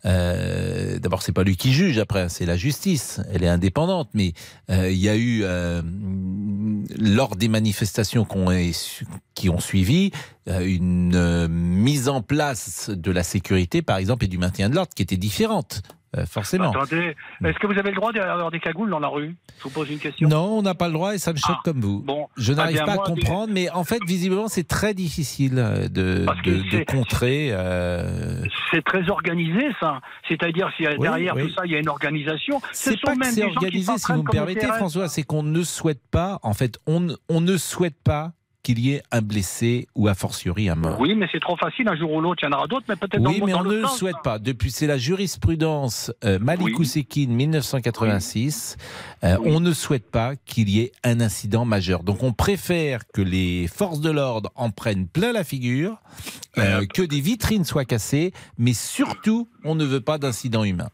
Euh, D'abord, c'est pas lui qui juge. Après, c'est la justice. Elle est indépendante. Mais euh, il y a eu lors des manifestations est qui ont suivi une mise en place de la sécurité, par exemple, et du maintien de l'ordre qui était différente. Euh, forcément. Attendez, est-ce que vous avez le droit d'avoir des cagoules dans la rue? Je vous pose une question. Non, on n'a pas le droit et ça me choque comme vous. Bon, Je eh n'arrive pas moi, à comprendre, mais en fait, visiblement, c'est très difficile euh, de, contrer. euh, C'est très organisé, ça. C'est-à-dire, si Oui, derrière oui. tout ça, il y a une organisation. Ce C'est sont pas que c'est organisé, si vous me permettez. François, c'est qu'on ne souhaite pas, en fait, on ne souhaite pas qu'il y ait un blessé ou a fortiori un mort. Oui, mais c'est trop facile. Un jour ou l'autre, il y en aura d'autres, mais peut-être dans Oui, le- mais dans on ne le souhaite pas. Depuis, c'est la jurisprudence euh, Malik Oussekine 1986. euh, On ne souhaite pas qu'il y ait un incident majeur. Donc, on préfère que les forces de l'ordre en prennent plein la figure, euh, que des vitrines soient cassées, mais surtout, on ne veut pas d'incident humain.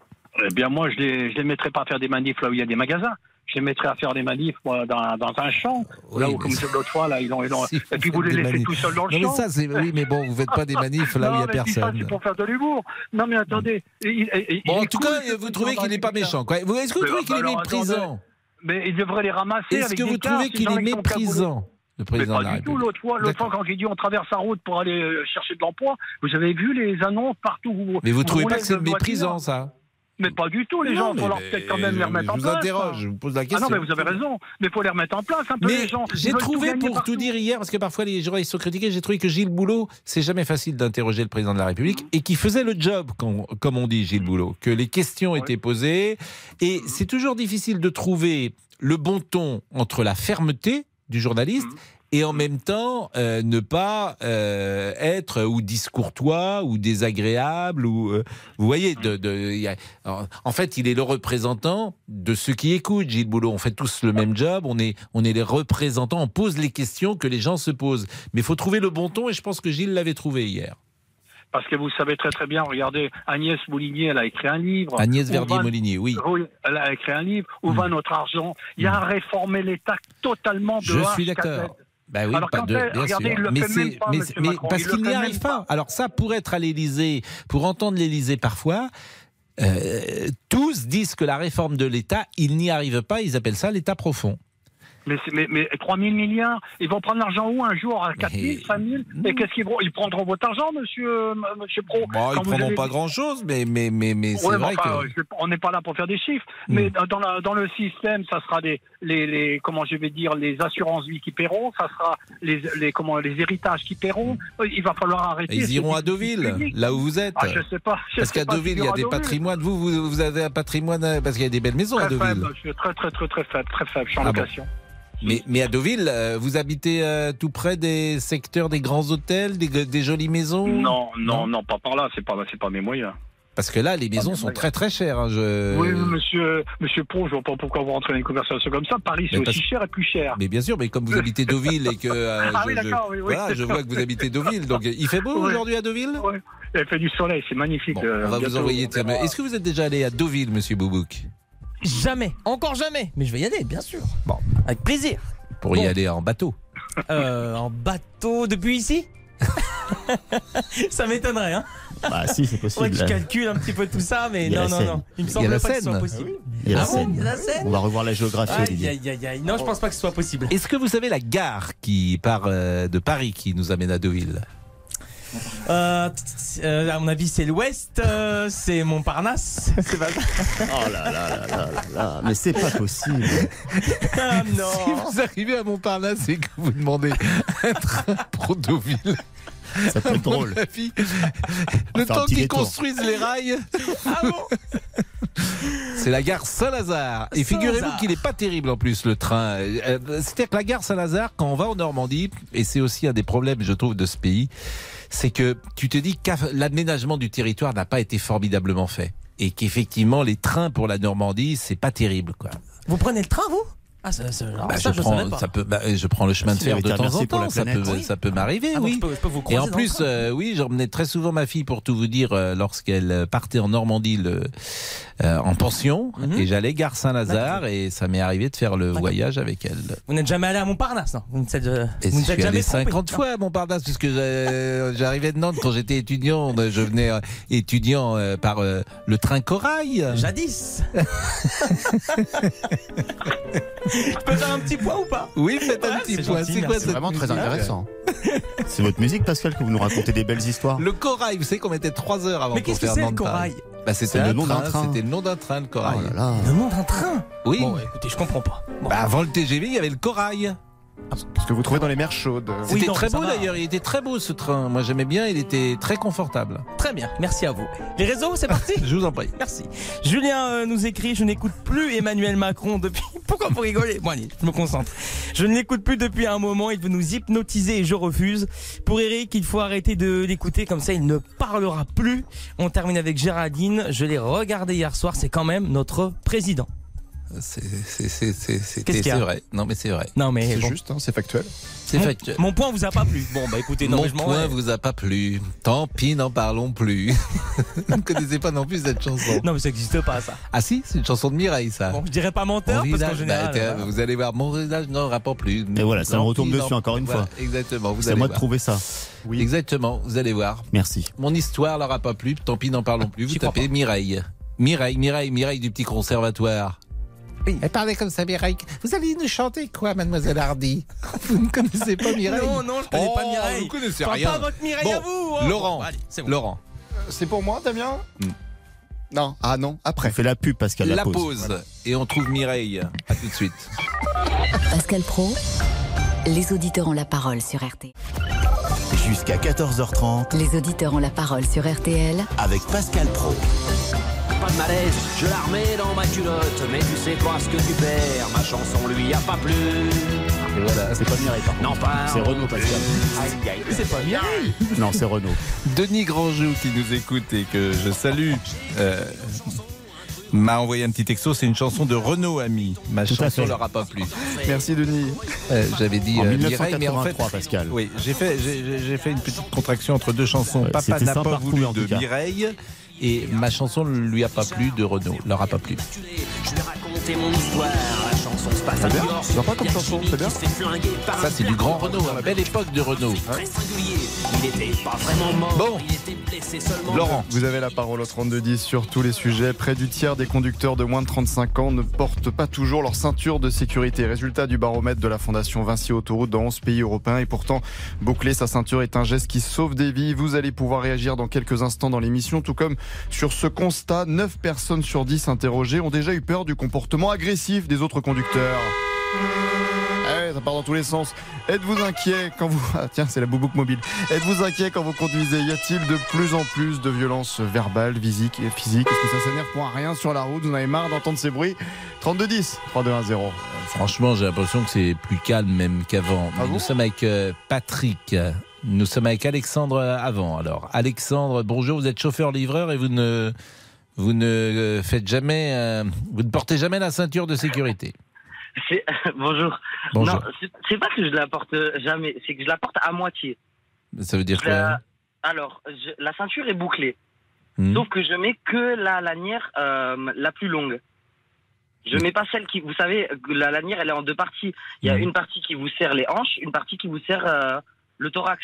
Eh bien, moi, je les, je les mettrais pas à faire des manifs là où il y a des magasins. Je les mettrais à faire des manifs moi, dans, dans un champ. là où, comme mais- l'autre fois, là, ils ont, ils ont- Si et puis vous les laissez manifs. tout seuls dans le Non, mais champ. ça, c'est- oui, mais bon, vous faites pas des manifs là où il y a Non, mais ça, personne. c'est pour faire de l'humour. Non, mais attendez. il- il- Bon, en tout cas, vous trouvez qu'il n'est pas méchant. quoi. Vous- Est-ce que vous Mais, trouvez qu'il est méprisant. Mais il devrait les ramasser. Est-ce que vous trouvez qu'il est méprisant, le Mais président pas de la du tout. L'autre fois, l'autre fois, quand il dit on traverse la route pour aller euh, chercher de l'emploi, vous avez vu les annonces partout. où- Mais vous où trouvez pas que c'est méprisant, ça Mais pas du tout, les Non, gens. Il faut leur peut-être quand même les remettre en je vous place. interroge, hein. je vous pose la Ah question. non, mais vous avez raison. Mais il faut les remettre en place un peu, Mais les gens. J'ai tout trouvé, pour partout. tout dire hier, parce que parfois les journalistes sont critiqués, j'ai trouvé que Gilles Boulot, c'est jamais facile d'interroger le président de la République et qui faisait le job, comme, comme on dit Gilles Boulot, que les questions étaient posées. Et c'est toujours difficile de trouver le bon ton entre la fermeté du journaliste et en même temps euh, ne pas euh, être ou discourtois ou désagréable ou euh, vous voyez de, de- a- en fait il est le représentant de ceux qui écoutent Gilles Boulot on fait tous le même job on est on est les représentants on pose les questions que les gens se posent mais il faut trouver le bon ton et je pense que Gilles l'avait trouvé hier Parce que vous savez très très bien, regardez, Agnès Moulinier, elle a écrit un livre. Agnès Où Verdier-Molinier, oui. Elle a écrit un livre. Où va notre argent Il y a à réformer l'État totalement de je suis d'accord. Bah oui, Alors, pas de, bien regardez, sûr. mais même pas, mais- mais parce qu'il n'y arrive pas. Alors ça, pour être à l'Élysée, pour entendre l'Élysée parfois, euh, tous disent que la réforme de l'État, ils n'y arrivent pas. Ils appellent ça l'État profond. Mais, mais, mais 3 000 milliards, ils vont prendre l'argent où un jour À 4 000, 5 000 Et qu'est-ce qu'ils vont Ils prendront votre argent, monsieur, euh, monsieur Pro Bon, ils vous prendront pas grand-chose, mais, mais, mais, mais c'est Ouais, vrai enfin, que. on n'est pas là pour faire des chiffres, Hmm. mais dans, dans la- dans le système, ça sera des, les, les, comment je vais dire, les assurances vie qui paieront, ça sera les, les, comment, les héritages qui paieront. Il va falloir arrêter. Ils iront à Deauville, là où vous êtes. Ah, je sais pas. je Parce qu'à Deauville, il y a à des Deauville. patrimoines. Vous, vous, vous avez un patrimoine, euh, parce qu'il y a des belles maisons à Très Deauville. faible, je suis très très très très faible, très faible. Je suis en Ah bon. location. Mais, mais à Deauville, euh, vous habitez euh, tout près des secteurs des grands hôtels, des, des jolies maisons? Non, non, non, pas par là. C'est pas, c'est pas mes moyens. Parce que là, les maisons sont très très chères. hein, je... Oui, monsieur, monsieur Pro, je vois pas pourquoi vous rentrez dans une conversation comme ça. Paris, c'est aussi cher et plus cher. Mais bien sûr, mais comme vous habitez Deauville et que euh, Ah je, oui, je- d'accord, oui, oui. voilà, je vois que vous habitez Deauville. Donc, il fait beau aujourd'hui à Deauville? Ouais. Il fait du soleil, c'est magnifique. Bon, Euh, on va vous envoyer. on Est-ce que vous êtes déjà allé à Deauville, Monsieur Boubouk? Jamais, encore jamais. Mais je vais y aller, bien sûr. Bon, avec plaisir. Pour y aller en bateau Euh, en bateau depuis ici? Ça m'étonnerait, hein Bah si, c'est Faudrait que je possible. calcule un petit peu tout ça, mais non, non, non. Il me semble pas que ce soit possible. Il y a la Ah bon, Seine. il y a la Seine On va revoir la géographie, Aïe, aïe, aïe, aïe. Non, je pense pas que ce soit possible. Est-ce que vous savez la gare qui part euh, de Paris qui nous amène à Deauville? Euh, euh, à mon avis, c'est l'Ouest, euh, c'est Montparnasse. C'est pas ça Oh là là là là là là, mais c'est pas possible. Ah Si non vous arrivez à Montparnasse et que vous demandez un train pour Deauville, Ça peut être drôle. avis, le temps qu'ils construisent les rails. Ah bon C'est la gare Saint-Lazare. Et figurez-vous qu'il n'est pas terrible en plus le train. Euh, C'est-à-dire que la gare Saint-Lazare, quand on va en Normandie, et c'est aussi un des problèmes, je trouve, de ce pays, c'est que tu te dis que l'aménagement du territoire n'a pas été formidablement fait. Et qu'effectivement, les trains pour la Normandie, c'est pas terrible, quoi. Vous prenez le train, vous? Ah, ça, ça, Bah, ça, je, je prends, pas. ça peut, bah, je prends le chemin de fer de temps en temps, ça planète. peut, Oui. ça peut m'arriver, Ah, oui. je peux, je peux vous Et en plus, euh, oui, j'emmenais très souvent ma fille pour tout vous dire euh, lorsqu'elle partait en Normandie le, euh, en pension Mhm. et j'allais gare Saint-Lazare et ça m'est arrivé de faire le voyage avec elle. Vous n'êtes jamais allé à Montparnasse, non? Vous ne êtes, euh, jamais allé trompé, 50 non fois à Montparnasse puisque j'ai- j'arrivais de Nantes quand j'étais étudiant. Je venais euh, étudiant euh, par euh, le train Corail. Jadis Je peux faire un petit point ou pas? Oui, faites un Ouais, petit c'est point. C'est quoi Vraiment très intéressant. C'est votre musique, Pascal, que vous nous racontez des belles histoires. Le Corail, vous savez qu'on mettait 3 heures avant Mais qu'est-ce que c'est, le Nantes Corail? Bah, C'était C'est le un nom d'un train, train. C'était le nom d'un train, le Corail. Oh là là. Le nom d'un train? Oui. Bon, écoutez, je comprends pas. Bon. Bah, avant le TGV, il y avait le Corail. Ce que vous trouvez dans les mers chaudes. Oui, C'était très beau d'ailleurs, il était très beau ce train. Moi j'aimais bien, il était très confortable. Très bien, merci à vous. Les réseaux, c'est parti Je vous en prie. Merci. Julien euh, nous écrit Je n'écoute plus Emmanuel Macron depuis. Pourquoi vous rigolez? Bon, allez, je me concentre. Je ne l'écoute plus depuis un moment. Il veut nous hypnotiser et je refuse. Pour Eric, il faut arrêter de l'écouter. Comme ça, il ne parlera plus. On termine avec Géraldine. Je l'ai regardé hier soir. C'est quand même notre président. C'est vrai. Non, mais c'est vrai. Non, mais C'est bon. juste, hein, c'est factuel. C'est Mon- factuel. Mon point vous a pas plu. Bon, bah écoutez, non, Mon mais je m'en point vais. vous a pas plu. Tant pis, n'en parlons plus. vous ne connaissez pas non plus cette chanson. Non, mais ça n'existe pas, ça. Ah si, c'est une chanson de Mireille, ça. Bon, je dirais pas Mon menteur, parce qu'en visage, général. bah, voilà. vous allez voir, mon visage n'aura pas plus. Et voilà, ça Tant retombe dessus n'en- encore une voilà, fois. Exactement, vous C'est à moi de trouver ça. Oui. Exactement, vous allez voir. Merci. Mon histoire leur a pas plu, tant pis, n'en parlons plus. Vous tapez Mireille. Mireille, Mireille, Mireille du petit conservatoire. Oui. Elle parlait comme ça, Mireille. Vous allez nous chanter quoi, mademoiselle Hardy? Vous ne connaissez pas Mireille? Non, non, je connais pas Oh, Mireille. Vous connaissez Enfin, rien. pas votre Mireille Bon, à vous. hein. Laurent, Bon, allez, c'est bon. Laurent, C'est pour moi, Damien? Hmm. Non. Ah non, après. On fait la pub, Pascal. la, pause. Et on trouve Mireille. À tout de suite. Pascal Pro, les auditeurs ont la parole sur RTL. Jusqu'à 14h30 Les auditeurs ont la parole sur RTL avec Pascal Pro. Pas de malaise, je la remets dans ma culotte, mais tu sais pas ce que tu perds, ma chanson lui a pas plu. Et voilà, c'est pas Mireille par. Non, pas. C'est Renaud, Pascal. C'est pas Mireille. Non, c'est Renaud. Denis Grandjou qui nous écoute et que je salue. euh, m'a envoyé un petit texto, c'est une chanson de Renaud Ami. Ma Tout chanson fait. leur a pas plu. Merci, Denis. Euh, J'avais dit En euh, Mireille, mais en fait, 1983, Pascal. oui, j'ai fait, j'ai- fait une petite contraction entre deux chansons. Ouais, Papa n'a pas voulu de. Mireille et ma chanson ne lui a pas plu de Renaud, leur a pas plu. Je vais raconter mon histoire, la chanson se passe à C'est bien, New York. sympa comme chanson, c'est bien. Ça c'est du grand Renaud, à la belle époque de Renaud. Très singulier, il était pas vraiment mort, Bon. il était blessé seulement. Laurent, Vous avez la parole au 3210 sur tous les sujets. Près du tiers des conducteurs de moins de 35 ans ne portent pas toujours leur ceinture de sécurité. Résultat du baromètre de la Fondation Vinci Autoroute dans 11 pays européens. Et pourtant, boucler sa ceinture est un geste qui sauve des vies. Vous allez pouvoir réagir dans quelques instants dans l'émission. Tout comme sur ce constat, 9 personnes sur 10 interrogées ont déjà eu peur du comportement agressif des autres conducteurs. Ouais, ça part dans tous les sens. Êtes-vous inquiet quand vous... Ah tiens, c'est la boubouk mobile. Êtes-vous inquiet quand vous conduisez? Y a-t-il de plus en plus de violences verbales, physiques et physiques? Est-ce que ça s'énerve pour rien sur la route? Vous en avez marre d'entendre ces bruits? 3210, 3210. franchement, j'ai l'impression que c'est plus calme même qu'avant. Ah bon? nous sommes avec euh, Patrick. Nous sommes avec Alexandre avant. Alors, Alexandre, bonjour, vous êtes chauffeur-livreur et vous ne, vous ne euh, faites jamais, euh, vous ne portez jamais la ceinture de sécurité. C'est- Bonjour. Bonjour. Non, c'est- c'est pas que je la porte jamais, c'est que je la porte à moitié. Ça veut dire quoi la- Alors, je- la ceinture est bouclée, Hmm. sauf que je mets que la lanière euh, la plus longue. Je Hmm. mets pas celle qui, vous savez, la lanière elle est en deux parties. Il y a Hmm. une partie qui vous serre les hanches, une partie qui vous serre le thorax.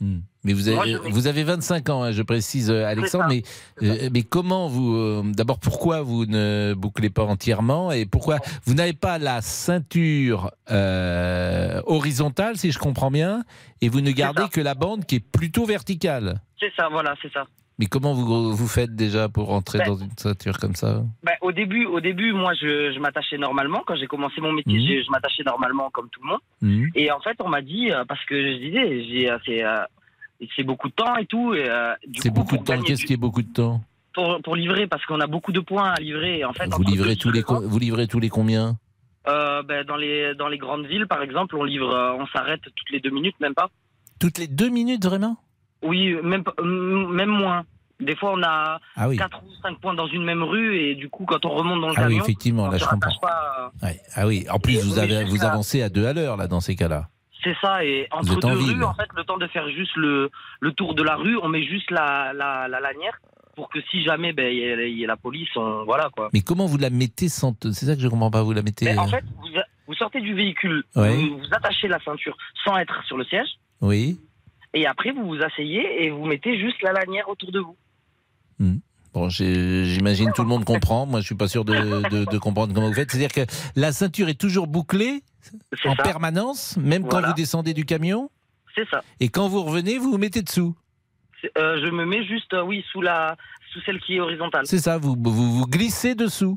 Hmm. Mais vous avez, Moi, je mets- vous avez 25 ans, hein, je précise, euh, Alexandre. Mais, euh, mais comment vous. euh, D'abord, pourquoi vous ne bouclez pas entièrement Et pourquoi vous n'avez pas la ceinture euh, horizontale, si je comprends bien, et vous ne gardez que la bande qui est plutôt verticale? C'est ça, voilà, c'est ça. Mais comment vous, vous faites déjà pour rentrer Ben- dans une ceinture comme ça Ben, au début, au début, moi, je, je m'attachais normalement. Quand j'ai commencé mon métier, Mhm. je, je m'attachais normalement comme tout le monde. Hmm. Et en fait, on m'a dit, euh, parce que je disais, euh, c'est, euh, c'est beaucoup de temps et tout. Euh, C'est coup, beaucoup de temps. Qu'est-ce du- qui est beaucoup de temps pour, pour livrer, parce qu'on a beaucoup de points à livrer. En fait, vous livrez, tous les, vous livrez tous les combien euh, ben, dans les dans les grandes villes, par exemple, on livre, on s'arrête toutes les deux minutes, même pas. Toutes les deux minutes, vraiment Oui, même pas- m- même moins. Des fois, on a Ah oui. quatre ou cinq points dans une même rue, et du coup, quand on remonte dans le Ah oui, camion, effectivement, on là, je comprends. pas, euh, Ouais. Ah oui, en plus, Et vous, avez, avancez à deux à l'heure, là, dans ces cas-là. C'est ça, et entre en deux ville. rues, en fait, le temps de faire juste le, le tour de la rue, on met juste la, la, la lanière pour que si jamais ben, il y, a- il y a la police, on, voilà quoi. Mais comment vous la mettez sans. C'est ça que je comprends pas, vous la mettez. Mais en euh, fait, vous, vous sortez du véhicule, Ouais. vous, vous attachez la ceinture sans être sur le siège, Oui. Et après vous vous asseyez et vous mettez juste la lanière autour de vous. Bon, j'ai- j'imagine tout le monde comprend. Moi, je suis pas sûr de, de- de comprendre comment vous faites. C'est-à-dire que la ceinture est toujours bouclée en ça. permanence, même quand vous descendez du camion. C'est ça. Et quand vous revenez, vous vous mettez dessous. Euh, je me mets juste, euh, oui, sous la, sous celle qui est horizontale. C'est ça. Vous, vous vous glissez dessous.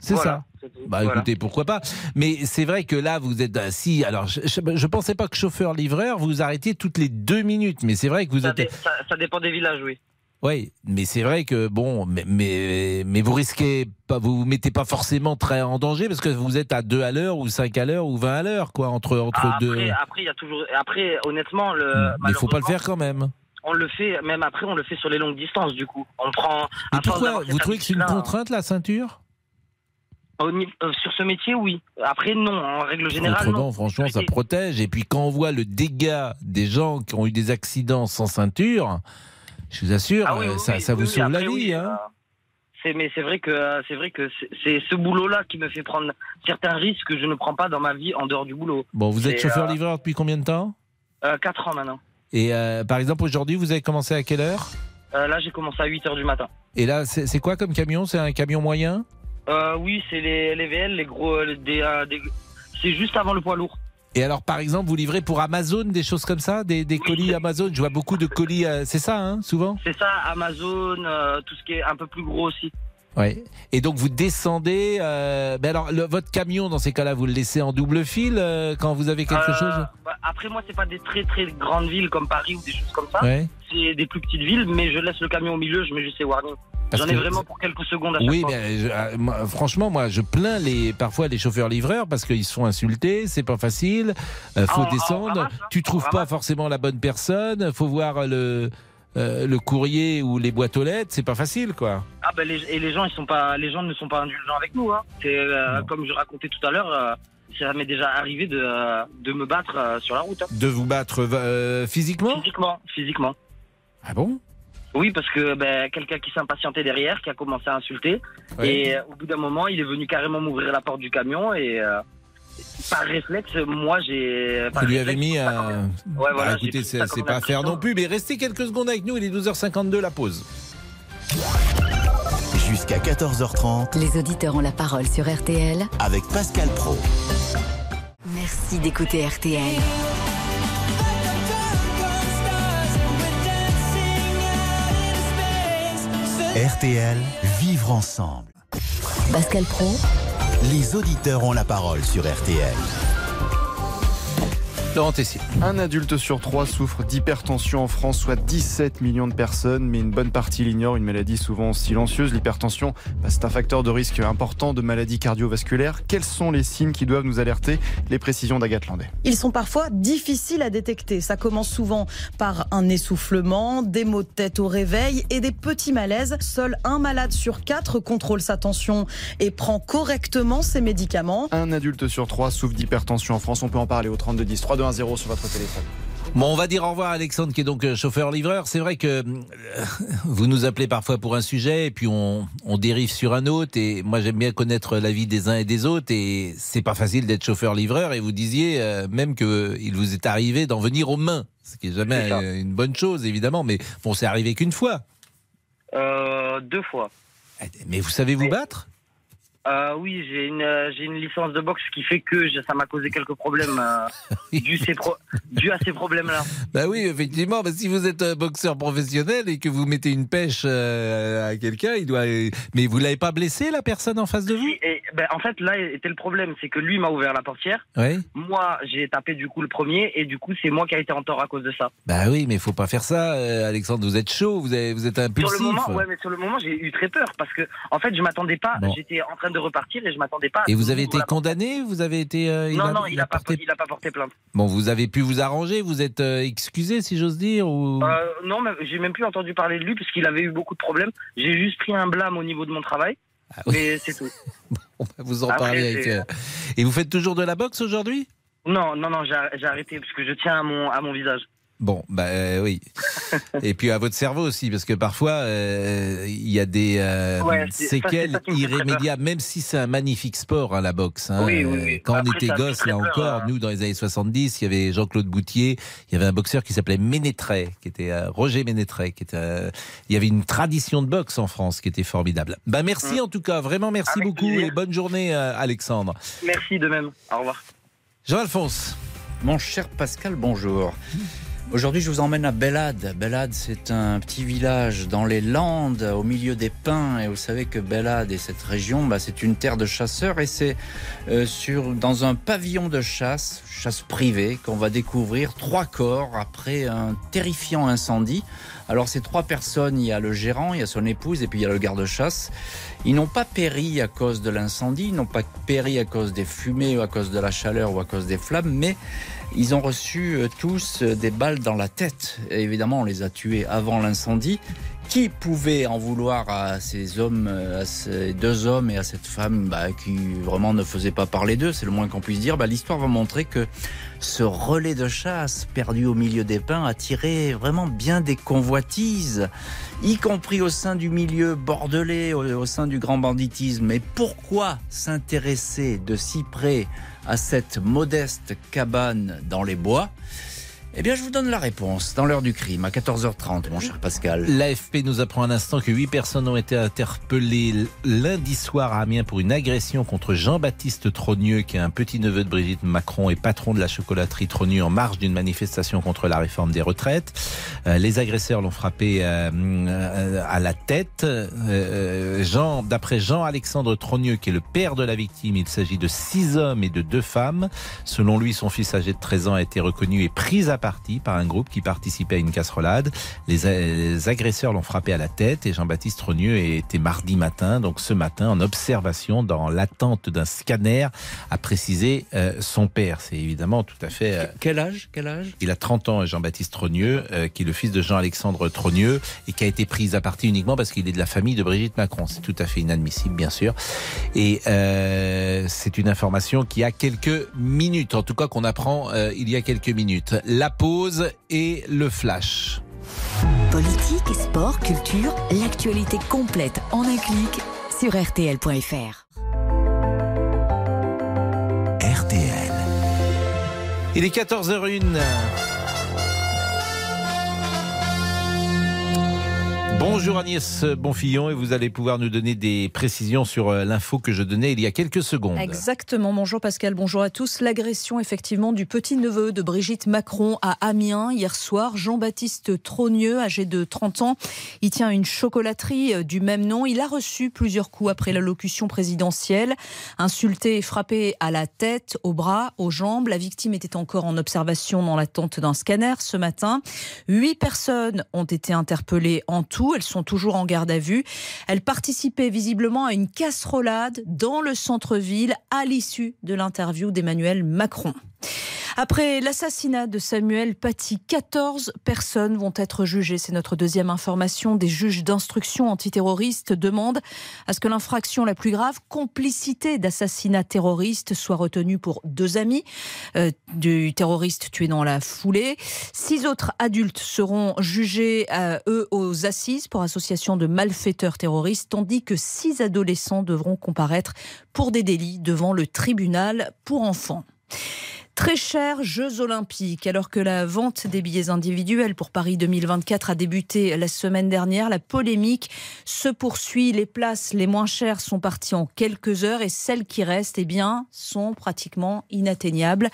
C'est Voilà, ça. Bah Voilà. écoutez, pourquoi pas. Mais c'est vrai que là, vous êtes assis. Alors, je, je, je pensais pas que chauffeur-livreur, vous vous arrêtiez toutes les deux minutes. Mais c'est vrai que vous Ça, êtes. ça- ça dépend des villages, oui. Oui, mais c'est vrai que bon, mais, mais, mais vous risquez pas, vous vous mettez pas forcément très en danger parce que vous êtes à 2 à l'heure ou 5 à l'heure ou 20 à l'heure, quoi, entre, entre Ah, deux. après, après, il y a toujours, après, honnêtement, le, mais il faut pas le faire quand même. On le fait, même après, on le fait sur les longues distances, du coup. On prend. Mais pourquoi Vous trouvez que c'est une habitude-là, contrainte la ceinture? Sur ce métier, oui. Après, non. En règle générale, Autrement, non. franchement, ça protège. Et puis quand on voit le dégât des gens qui ont eu des accidents sans ceinture, je vous assure, Ah oui, euh, oui, ça, oui, ça vous sauve la vie. hein. euh, C'est, mais c'est vrai que euh, c'est vrai que c'est- ce boulot-là qui me fait prendre certains risques que je ne prends pas dans ma vie en dehors du boulot. Bon, vous êtes chauffeur-livreur depuis combien de temps? Euh, euh, Quatre ans maintenant. Et euh, par exemple, aujourd'hui, vous avez commencé à quelle heure? Euh, là, j'ai commencé à 8 heures du matin. Et là, c'est quoi comme camion? C'est un camion moyen? Euh, oui, c'est les, les VL, les gros, euh, des, euh, des- c'est juste avant le poids lourd. Et alors, par exemple, vous livrez pour Amazon des choses comme ça Des, des colis Amazon? Je vois beaucoup de colis, euh, c'est ça, hein, souvent? C'est ça, Amazon, euh, tout ce qui est un peu plus gros aussi. Ouais. Et donc, vous descendez. Euh, ben alors, le- votre camion, dans ces cas-là, vous le laissez en double fil euh, quand vous avez quelque Euh, chose? bah, Après, moi, c'est pas des très très grandes villes comme Paris ou des choses comme ça. Ouais. C'est des plus petites villes, mais je laisse le camion au milieu, je mets juste les warnings. J'en ai que- vraiment pour quelques secondes à chaque Oui, fois. mais je- euh, moi, franchement, moi, je plains les, parfois les chauffeurs-livreurs parce qu'ils se font insulter, c'est pas facile, euh, faut Ah, ah, descendre, ramasse, hein, tu trouves on pas forcément la bonne personne, faut voir le, euh, le courrier ou les boîtes aux lettres, c'est pas facile, quoi. Ah ben les, et les gens ils sont pas les gens ne sont pas indulgents avec nous hein. C'est euh, comme je racontais tout à l'heure euh, ça m'est déjà arrivé de, de me battre sur la route. hein. De vous battre physiquement? Physiquement, physiquement. Ah bon? Oui, parce que ben, quelqu'un qui s'impatientait derrière, qui a commencé à insulter, et euh, au bout d'un moment, il est venu carrément m'ouvrir la porte du camion et euh, par réflexe, moi j'ai. Vous lui avez mis un. Ouais, voilà, Bah, j'ai écoutez, c'est pas à faire non plus, mais restez quelques secondes avec nous, il est 12h52, la pause. Jusqu'à 14h30 Les auditeurs ont la parole sur RTL. avec Pascal Pro. Merci d'écouter RTL. RTL, vivre ensemble. Pascal Pro, Les auditeurs ont la parole sur RTL. Laurent Tessier. Un adulte sur trois souffre d'hypertension en France, soit 17 millions de personnes, mais une bonne partie l'ignorent, une maladie souvent silencieuse. L'hypertension, bah, c'est un facteur de risque important de maladies cardiovasculaires. Quels sont les signes qui doivent nous alerter? Les précisions d'Agathe Landais. Ils sont parfois difficiles à détecter. Ça commence souvent par un essoufflement, des maux de tête au réveil et des petits malaises. Seul un malade sur quatre contrôle sa tension et prend correctement ses médicaments. Un adulte sur trois souffre d'hypertension en France. On peut en parler au 32 10 3 2 1 0 sur votre téléphone. Bon, on va dire au revoir à Alexandre qui est donc euh, chauffeur-livreur. C'est vrai que euh, vous nous appelez parfois pour un sujet et puis on, on dérive sur un autre. Et moi, j'aime bien connaître la vie des uns et des autres. Et c'est pas facile d'être chauffeur-livreur. Et vous disiez euh, même que il vous est arrivé d'en venir aux mains, ce qui est jamais une bonne chose, évidemment. Mais bon, c'est arrivé qu'une fois. Euh, deux fois. Mais vous savez vous battre? Euh, oui, j'ai une, euh, j'ai une licence de boxe qui fait que je- ça m'a causé quelques problèmes euh, dû, ces pro- dû à ces problèmes-là. Bah oui, effectivement. Si vous êtes un boxeur professionnel et que vous mettez une pêche euh, à quelqu'un, il doit. Mais vous l'avez pas blessé la personne en face de vous? Et ben, en fait, là était le problème, c'est que lui m'a ouvert la portière. Oui. Moi, j'ai tapé du coup le premier, et du coup, c'est moi qui a été en tort à cause de ça. Bah oui, mais faut pas faire ça, euh, Alexandre. Vous êtes chaud, vous, avez- vous êtes impulsif. Sur le moment, ouais, mais sur le moment, j'ai eu très peur parce que, en fait, je m'attendais pas. Bon. J'étais en train de repartir et je m'attendais pas. à Et vous avez été condamné Vous avez été euh, Non, non, il a, pas, porté- il a pas porté plainte. Bon, vous avez pu vous arranger. Vous êtes euh, excusé, si j'ose dire, ou? Euh, non, mais j'ai même plus entendu parler de lui parce qu'il avait eu beaucoup de problèmes. J'ai juste pris un blâme au niveau de mon travail, mais c'est tout. on va vous en Après, parler avec. euh, Et vous faites toujours de la boxe aujourd'hui? Non, non, non, j'ai j'ai arrêté parce que je tiens à mon, à mon visage. Bon, bah euh, oui. Et puis à votre cerveau aussi, parce que parfois euh, il y a des euh, Ouais, séquelles ça irrémédiables, même si c'est un magnifique sport, hein, la boxe. hein. Oui, oui, oui. Quand on était gosse, là peur, encore, hein. nous dans les années 70, il y avait Jean-Claude Boutier, il y avait un boxeur qui s'appelait Ménétret, qui était euh, Roger Ménétret, qui était. euh, il y avait une tradition de boxe en France qui était formidable. Bah merci Mmh. en tout cas, vraiment merci beaucoup et bonne journée, euh, Alexandre. Merci de même. Au revoir. Jean-Alphonse. Mon cher Pascal, bonjour. Aujourd'hui, je vous emmène à Bellade. Bellade, c'est un petit village dans les Landes, au milieu des pins. Et vous savez que Bellade et cette région, bah, c'est une terre de chasseurs. Et c'est euh, dans un pavillon de chasse, chasse privée, qu'on va découvrir trois corps après un terrifiant incendie. Alors, ces trois personnes, il y a le gérant, il y a son épouse et puis il y a le garde-chasse. Ils n'ont pas péri à cause de l'incendie, ils n'ont pas péri à cause des fumées ou à cause de la chaleur ou à cause des flammes, mais ils ont reçu euh, tous euh, des balles dans la tête. Et évidemment, on les a tués avant l'incendie. Qui pouvait en vouloir à ces hommes, à ces deux hommes et à cette femme bah, qui vraiment ne faisaient pas parler d'eux, c'est le moins qu'on puisse dire. Bah, L'histoire va montrer que ce relais de chasse perdu au milieu des pins a tiré vraiment bien des convoitises, y compris au sein du milieu bordelais, au, au sein du grand banditisme. Et pourquoi s'intéresser de si près à cette modeste cabane dans les bois eh bien, je vous donne la réponse dans l'heure du crime, à 14h30, mon cher Pascal. L'AFP nous apprend un instant que huit personnes ont été interpellées lundi soir à Amiens pour une agression contre Jean-Baptiste Trogneux, qui est un petit-neveu de Brigitte Macron et patron de la chocolaterie Trogneux en marge d'une manifestation contre la réforme des retraites. Euh, les agresseurs l'ont frappé euh, euh, à la tête. Jean, d'après Jean-Alexandre Trogneux, qui est le père de la victime, il s'agit de six hommes et de deux femmes. Selon lui, son fils âgé de 13 ans a été reconnu et pris à partie par un groupe qui participait à une casserolade. Les, les agresseurs l'ont frappé à la tête et Jean-Baptiste Trogneux était mardi matin, donc ce matin, en observation dans l'attente d'un scanner, a précisé euh, son père. C'est évidemment tout à fait... euh, Quel âge Quel âge? il a 30 ans, Jean-Baptiste Trogneux, euh, qui est le fils de Jean-Alexandre Trogneux et qui a été pris à partie uniquement parce qu'il est de la famille de Brigitte Macron. C'est tout à fait inadmissible, bien sûr. Et euh, c'est une information qui a quelques minutes, en tout cas qu'on apprend euh, il y a quelques minutes. La pause et le flash. Politique, sport, culture, l'actualité complète en un clic sur rtl.fr. RTL. Il est 14h01. Bonjour Agnès Bonfillon et vous allez pouvoir nous donner des précisions sur euh, l'info que je donnais il y a quelques secondes. Exactement. Bonjour Pascal, bonjour à tous. L'agression effectivement du petit-neveu de Brigitte Macron à Amiens hier soir. Jean-Baptiste Trogneux, âgé de 30 ans, il tient une chocolaterie euh, du même nom. Il a reçu plusieurs coups après l'allocution présidentielle. Insulté et frappé à la tête, aux bras, aux jambes. La victime était encore en observation dans l'attente d'un scanner ce matin. Huit personnes ont été interpellées en tout. Elles sont toujours en garde à vue. Elles participaient visiblement à une casserolade dans le centre-ville à l'issue de l'interview d'Emmanuel Macron. Après l'assassinat de Samuel Paty, 14 personnes vont être jugées. C'est notre deuxième information. Des juges d'instruction antiterroriste demandent à ce que l'infraction la plus grave, complicité d'assassinat terroriste, soit retenue pour deux amis euh, du terroriste tué dans la foulée. Six autres adultes seront jugés, euh, eux, aux assises pour association de malfaiteurs terroristes, tandis que six adolescents devront comparaître pour des délits devant le tribunal pour enfants. Très chers Jeux Olympiques. Alors que la vente des billets individuels pour Paris 2024 a débuté la semaine dernière, la polémique se poursuit. Les places les moins chères sont parties en quelques heures et celles qui restent, eh bien, sont pratiquement inatteignables.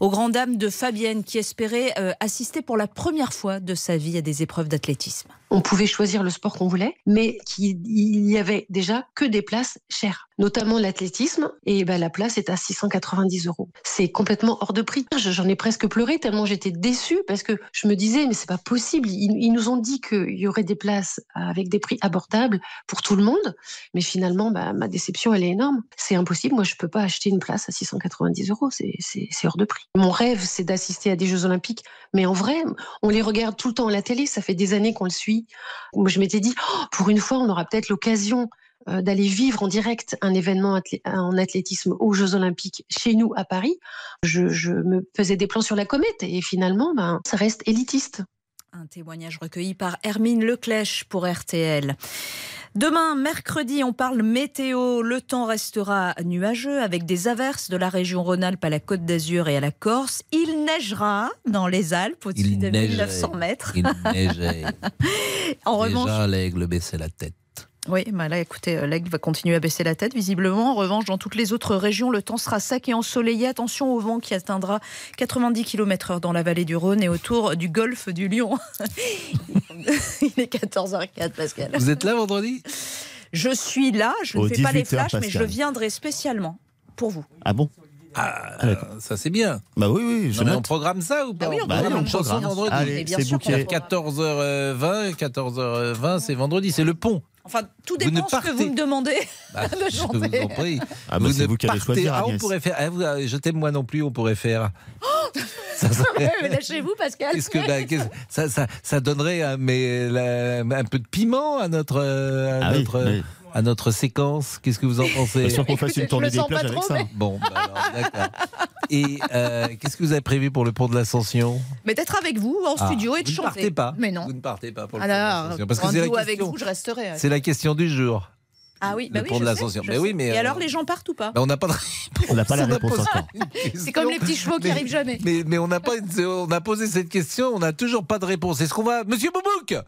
Aux grandes dames de Fabienne qui espérait euh, assister pour la première fois de sa vie à des épreuves d'athlétisme. On pouvait choisir le sport qu'on voulait, mais qu'il y avait déjà que des places chères, notamment l'athlétisme. Et ben, la place est à 690 euros. C'est complètement hors de prix. J'en ai presque pleuré tellement j'étais déçue parce que je me disais, mais c'est pas possible. Ils, nous ont dit qu'il y aurait des places avec des prix abordables pour tout le monde. Mais finalement, bah, ma déception, elle est énorme. C'est impossible. Moi, je peux pas acheter une place à 690 euros. C'est hors de prix. Mon rêve, c'est d'assister à des Jeux Olympiques. Mais en vrai, on les regarde tout le temps à la télé. Ça fait des années qu'on le suit. Moi, je m'étais dit, Oh, pour une fois, on aura peut-être l'occasion euh, d'aller vivre en direct un événement en athlétisme aux Jeux Olympiques chez nous à Paris. Je, je me faisais des plans sur la comète et finalement, ben, ça reste élitiste. Un témoignage recueilli par Hermine Leclèche pour RTL. Demain, mercredi, on parle météo. Le temps restera nuageux avec des averses de la région Rhône-Alpes à la Côte d'Azur et à la Corse. Il neigera dans les Alpes au-dessus de neigeait. 1900 mètres. Il neigeait. En revanche, Déjà, l'aigle baissait la tête. Oui, bah là, écoutez, euh, l'aigle va continuer à baisser la tête, visiblement. En revanche, dans toutes les autres régions, le temps sera sec et ensoleillé. Attention au vent qui atteindra 90 km/h dans la vallée du Rhône et autour du golfe du Lion. Il est 14h04, Pascal. Vous êtes là vendredi? Je suis là, je ne fais pas les 18 flashs, mais je viendrai spécialement pour vous. Ah bon? Ah, ça c'est bien. Bah oui, oui, je Non, on programme ça ou pas Bah oui, on Bah programme le chanson programme. vendredi. Allez, bien c'est sûr qu'on bouquet. va 14h20, 14h20, c'est vendredi, c'est le pont. Enfin, tout Vous ne dépend ce que partez- vous me demandez Bah, de je vous chanter. en prie. Ah bah, c'est ne vous partez- choisir, Ah, on pourrait faire. ah, vous, ah, je t'aime moi non plus. On pourrait faire. Ça serait- Mais Lâchez-vous, Pascal. Qu'est-ce que bah, qu'est-ce- ça, ça, ça donnerait un, mais, la- un peu de piment à notre, euh, à Ah oui, notre, oui. À notre séquence. Qu'est-ce que vous en pensez Pas sûr qu'on fasse une tournée le des plages avec ça. mais- Bon, bah alors, d'accord. Et euh, qu'est-ce que vous avez prévu pour le pont de l'Ascension? Mais d'être avec vous en Ah, studio et de vous ne chanter. partez pas. Mais non. Vous ne partez pas pour le pont de l'Ascension. Parce que c'est la avec question. vous, je resterai. C'est la question du jour. Ah oui, le bah oui, pont je de l'Ascension. Mais oui, mais, Et euh, alors, les gens partent ou pas? Bah, on n'a pas de On n'a pas la réponse encore. C'est question. comme les petits chevaux qui Mais- arrivent jamais. Mais, mais on n'a pas, une- on a posé cette question, on n'a toujours pas de réponse. Est-ce qu'on va, Monsieur Boubouk,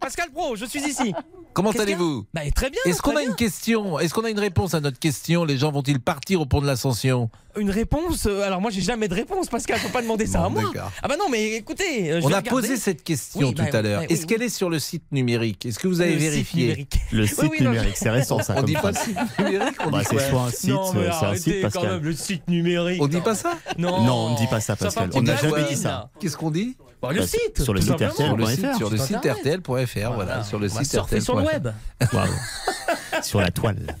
Pascal Pro, je suis ici. comment allez-vous Bah, très bien. Est-ce qu'on a bien. une question? Est-ce qu'on a une réponse à notre question? Les gens vont-ils partir au pont de l'Ascension? Une réponse euh, Alors moi j'ai jamais de réponse Pascal, faut pas demander ça Bon, à moi. d'accord. Ah bah non mais écoutez, euh, je On vais a regarder. posé cette question Oui, tout bah, à l'heure. Est-ce oui, qu'elle est sur le site numérique? Est-ce que vous avez Le vérifié? numérique. Le site numérique, c'est récent ça. On comme dit pas phrase. site numérique, on Bah, dit c'est soit un site, non, mais euh, c'est un site, quand Pascal. même le site numérique. On dit pas ça? Non, Non, on ne dit pas ça, Pascal. On n'a jamais dit ça. Qu'est-ce qu'on dit? Bah, le Bah, site. sur le site le RTL.fr. site, sur le site. RTL.fr, voilà, sur le site surfer sur le RTL.fr. web. Sur la toile.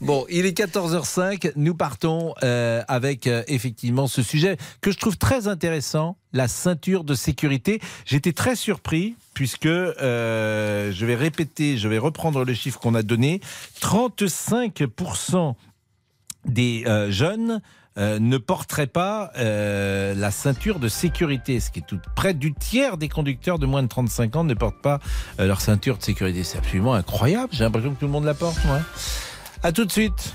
Bon, il est 14h05. Nous partons euh, avec euh, effectivement ce sujet que je trouve très intéressant, la ceinture de sécurité. J'étais très surpris puisque euh, je vais répéter, je vais reprendre le chiffre qu'on a donné. 35% des euh, jeunes euh, ne porteraient pas euh, la ceinture de sécurité, ce qui est tout près du tiers des conducteurs de moins de 35 ans ne portent pas euh, leur ceinture de sécurité. C'est absolument incroyable. J'ai l'impression que tout le monde la porte, moi. À tout de suite.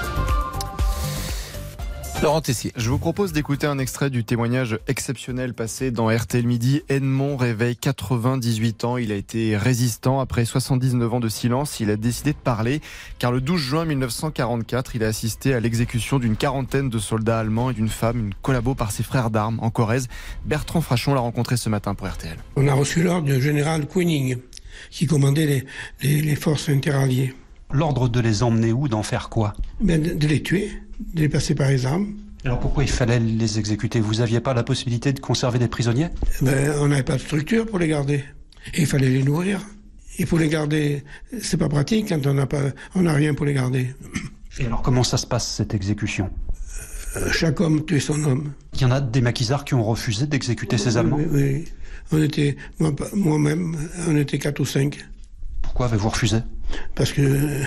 Laurent Tessier. Je vous propose d'écouter un extrait du témoignage exceptionnel passé dans RTL Midi. Edmond réveille 98 ans. Il a été résistant après 79 ans de silence. Il a décidé de parler car le 12 juin 1944, il a assisté à l'exécution d'une quarantaine de soldats allemands et d'une femme, une collabo par ses frères d'armes en Corrèze. Bertrand Frachon l'a rencontré ce matin pour RTL. On a reçu l'ordre du général Queening, qui commandait les, les- les forces interalliées. L'ordre de les emmener où, d'en faire quoi? Ben, de, de les tuer, de les passer par les armes. Alors pourquoi il fallait les exécuter? Vous aviez pas la possibilité de conserver des prisonniers? Ben, on n'avait pas de structure pour les garder. Et il fallait les nourrir. Et pour les garder, c'est pas pratique quand on n'a pas, on n'a rien pour les garder. Et alors comment ça se passe cette exécution? Euh, Chaque homme tuait son homme. Il y en a des maquisards qui ont refusé d'exécuter ces Allemands? Oui, oui. On était, moi, moi-même, on était quatre ou cinq. Pourquoi avez-vous refusé? Parce que euh,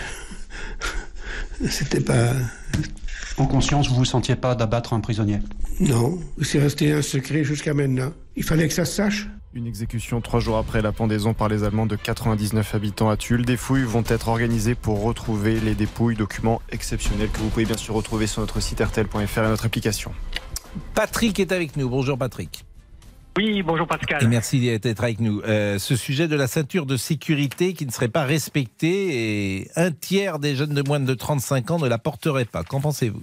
c'était pas, En conscience, vous vous sentiez pas d'abattre un prisonnier? Non, c'est resté un secret jusqu'à maintenant. Il fallait que ça se sache. Une exécution trois jours après la pendaison par les Allemands de 99 habitants à Tulle. Des fouilles vont être organisées pour retrouver les dépouilles, documents exceptionnels que vous pouvez bien sûr retrouver sur notre site RTL.fr et notre application. Patrick est avec nous. Bonjour Patrick. Oui, bonjour Pascal. Et merci d'être avec nous. Euh, ce sujet de la ceinture de sécurité qui ne serait pas respectée et un tiers des jeunes de moins de 35 ans ne la porteraient pas. Qu'en pensez-vous?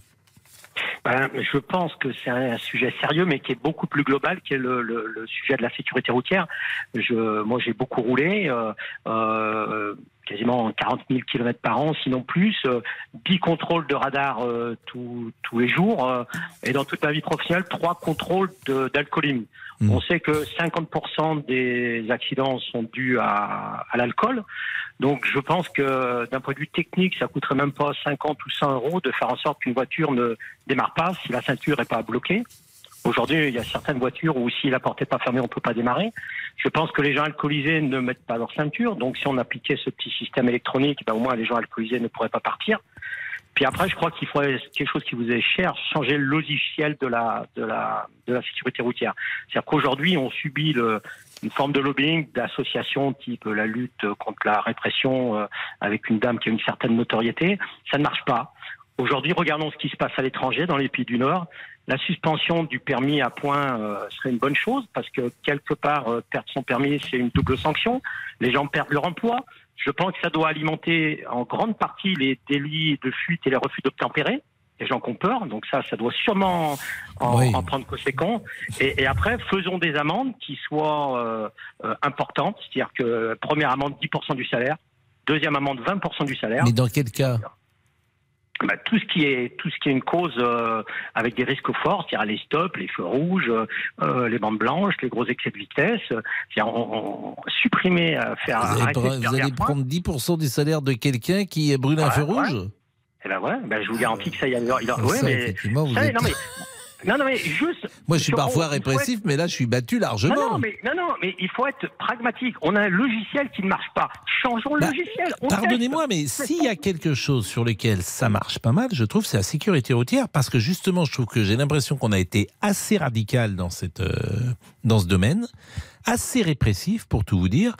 Ben, je pense que c'est un, sujet sérieux, mais qui est beaucoup plus global, qui est le, le- le sujet de la sécurité routière. Je, moi, j'ai beaucoup roulé, euh, euh, quasiment 40 000 km par an, sinon plus, euh, 10 contrôles de radar euh, tous- tous les jours, euh, et dans toute ma vie professionnelle, trois contrôles de- d'alcoolémie. On sait que 50% des accidents sont dus à, à l'alcool. Donc je pense que d'un point de vue technique, ça coûterait même pas 50 ou 100 euros de faire en sorte qu'une voiture ne démarre pas si la ceinture n'est pas bloquée. Aujourd'hui, il y a certaines voitures où si la porte n'est pas fermée, on ne peut pas démarrer. Je pense que les gens alcoolisés ne mettent pas leur ceinture. Donc si on appliquait ce petit système électronique, ben, au moins les gens alcoolisés ne pourraient pas partir. Puis après, je crois qu'il faudrait quelque chose qui vous est cher, changer le logiciel de la de la de la sécurité routière. C'est-à-dire qu'aujourd'hui, on subit le, une forme de lobbying d'associations type la lutte contre la répression euh, avec une dame qui a une certaine notoriété. Ça ne marche pas. Aujourd'hui, regardons ce qui se passe à l'étranger, dans les pays du Nord. La suspension du permis à point euh, serait une bonne chose parce que quelque part, euh, perdre son permis, c'est une double sanction. Les gens perdent leur emploi. Je pense que ça doit alimenter en grande partie les délits de fuite et les refus d'obtempérer. Les gens qui ont peur, donc ça, ça doit sûrement en, Oui. en prendre conséquent. Et, et après, faisons des amendes qui soient euh, euh, importantes, c'est-à-dire que première amende 10% du salaire, deuxième amende 20% du salaire. Mais dans quel cas? Bah, tout ce qui est tout ce qui est une cause euh, avec des risques forts, c'est-à-dire les stops, les feux rouges, euh, les bandes blanches, les gros excès de vitesse, c'est-à-dire on, on- supprimer, euh, faire Vous arrêter vous allez prendre 10% du salaire de quelqu'un qui brûle un feu ouais. rouge? Eh ben ouais, ben je vous garantis que ça y a. Il a Ah, ouais, ça, mais, effectivement, vous ça, êtes- non mais non non mais juste. Moi, je suis parfois on- répressif, être- mais là, je suis battu largement. Non, non, mais, non, non, mais il faut être pragmatique. On a un logiciel qui ne marche pas. Changeons le Bah, logiciel. on Pardonnez-moi, mais s'il y a quelque chose sur lequel ça marche pas mal, je trouve, c'est la sécurité routière, parce que justement, je trouve que j'ai l'impression qu'on a été assez radical dans cette, euh, dans ce domaine, assez répressif pour tout vous dire,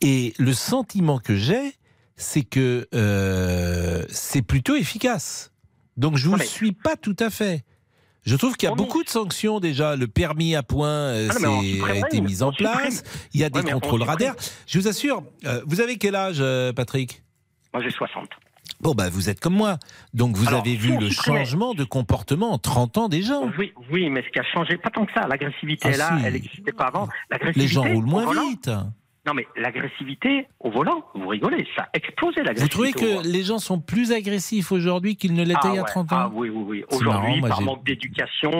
et le sentiment que j'ai, c'est que euh, c'est plutôt efficace. Donc je vous suis pas tout à fait. Je trouve qu'il y a beaucoup de sanctions déjà. Le permis à point euh, Ah non, a été mis en place. Il y a des Ouais, contrôles radars. Je vous assure, euh, vous avez quel âge, euh, Patrick? Moi j'ai 60. Bon, bah, vous êtes comme moi. Donc, vous Alors, avez vu le changement de comportement en 30 ans déjà. Oui, oui, mais ce qui a changé, pas tant que ça. L'agressivité Ah, est là, si. elle n'existait pas avant. Les gens roulent moins volant- vite. Non, mais l'agressivité au volant, vous rigolez, ça a explosé Vous l'agressivité. trouvez au que volant. les gens sont plus agressifs aujourd'hui qu'ils ne l'étaient Ah il y a ouais, 30 ans Ah oui, oui, oui. Aujourd'hui, par j'ai- manque d'éducation,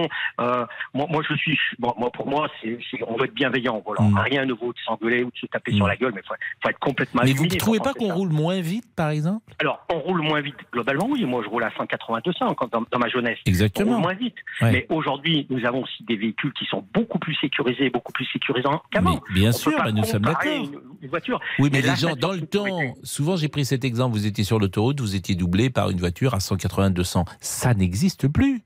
euh, moi, moi, je suis, bon, moi, pour moi, c'est, c'est- on doit être bienveillant. Voilà. Mm. Rien ne vaut de s'engueuler ou de se taper sur la gueule, mais faut, faut être complètement. Mais vous ne trouvez pas qu'on ça. roule moins vite, par exemple? Alors, on roule moins vite globalement, oui. Moi, je roule à 180-200 quand- dans, dans ma jeunesse. Exactement. On roule moins vite. Ouais. Mais aujourd'hui, nous avons aussi des véhicules qui sont beaucoup plus sécurisés, beaucoup plus sécurisants qu'avant. Mais bien On sûr, bah, nous sommes d'accord. Une, une voiture. Oui, mais les gens, dans le temps, souvent j'ai pris cet exemple, vous étiez sur l'autoroute, vous étiez doublé par une voiture à 180-200. Ça n'existe plus.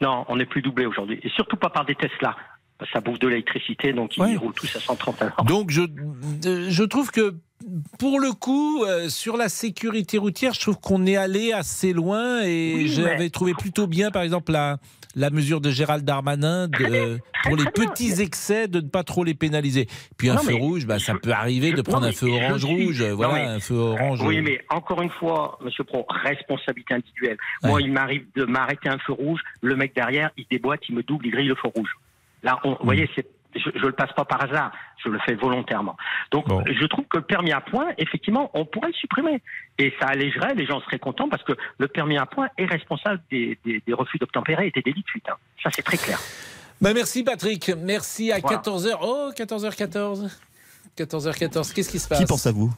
Non, on n'est plus doublé aujourd'hui. Et surtout pas par des Tesla. Ça bouffe de l'électricité, donc ils roulent tous à 130 à l'heure. Donc je, euh, je trouve que pour le coup, euh, sur la sécurité routière, je trouve qu'on est allé assez loin et Oui, j'avais mais- trouvé plutôt bien, par exemple, la, la mesure de Gérald Darmanin de, euh, pour les petits excès de ne pas trop les pénaliser. Puis un feu mais rouge, bah, ça peut arriver de prendre non, un feu suis- euh, non, Voilà, mais- un feu orange. Oui, euh, mais encore une fois, Monsieur Pro, responsabilité individuelle. Moi, il m'arrive de m'arrêter un feu rouge, le mec derrière, il déboîte, il me double, il grille le feu rouge. Là, on, vous voyez, c'est, je, je le passe pas par hasard, je le fais volontairement. Donc, je trouve que le permis à point, effectivement, on pourrait le supprimer. Et ça allégerait, les gens seraient contents parce que le permis à point est responsable des, des- des refus d'obtempérer et des délits de fuite. hein. Ça, c'est très clair. Bah, merci Patrick, merci à Voilà. 14h. Oh, 14h14. 14h14, qu'est-ce qui se passe? Qui pense à vous?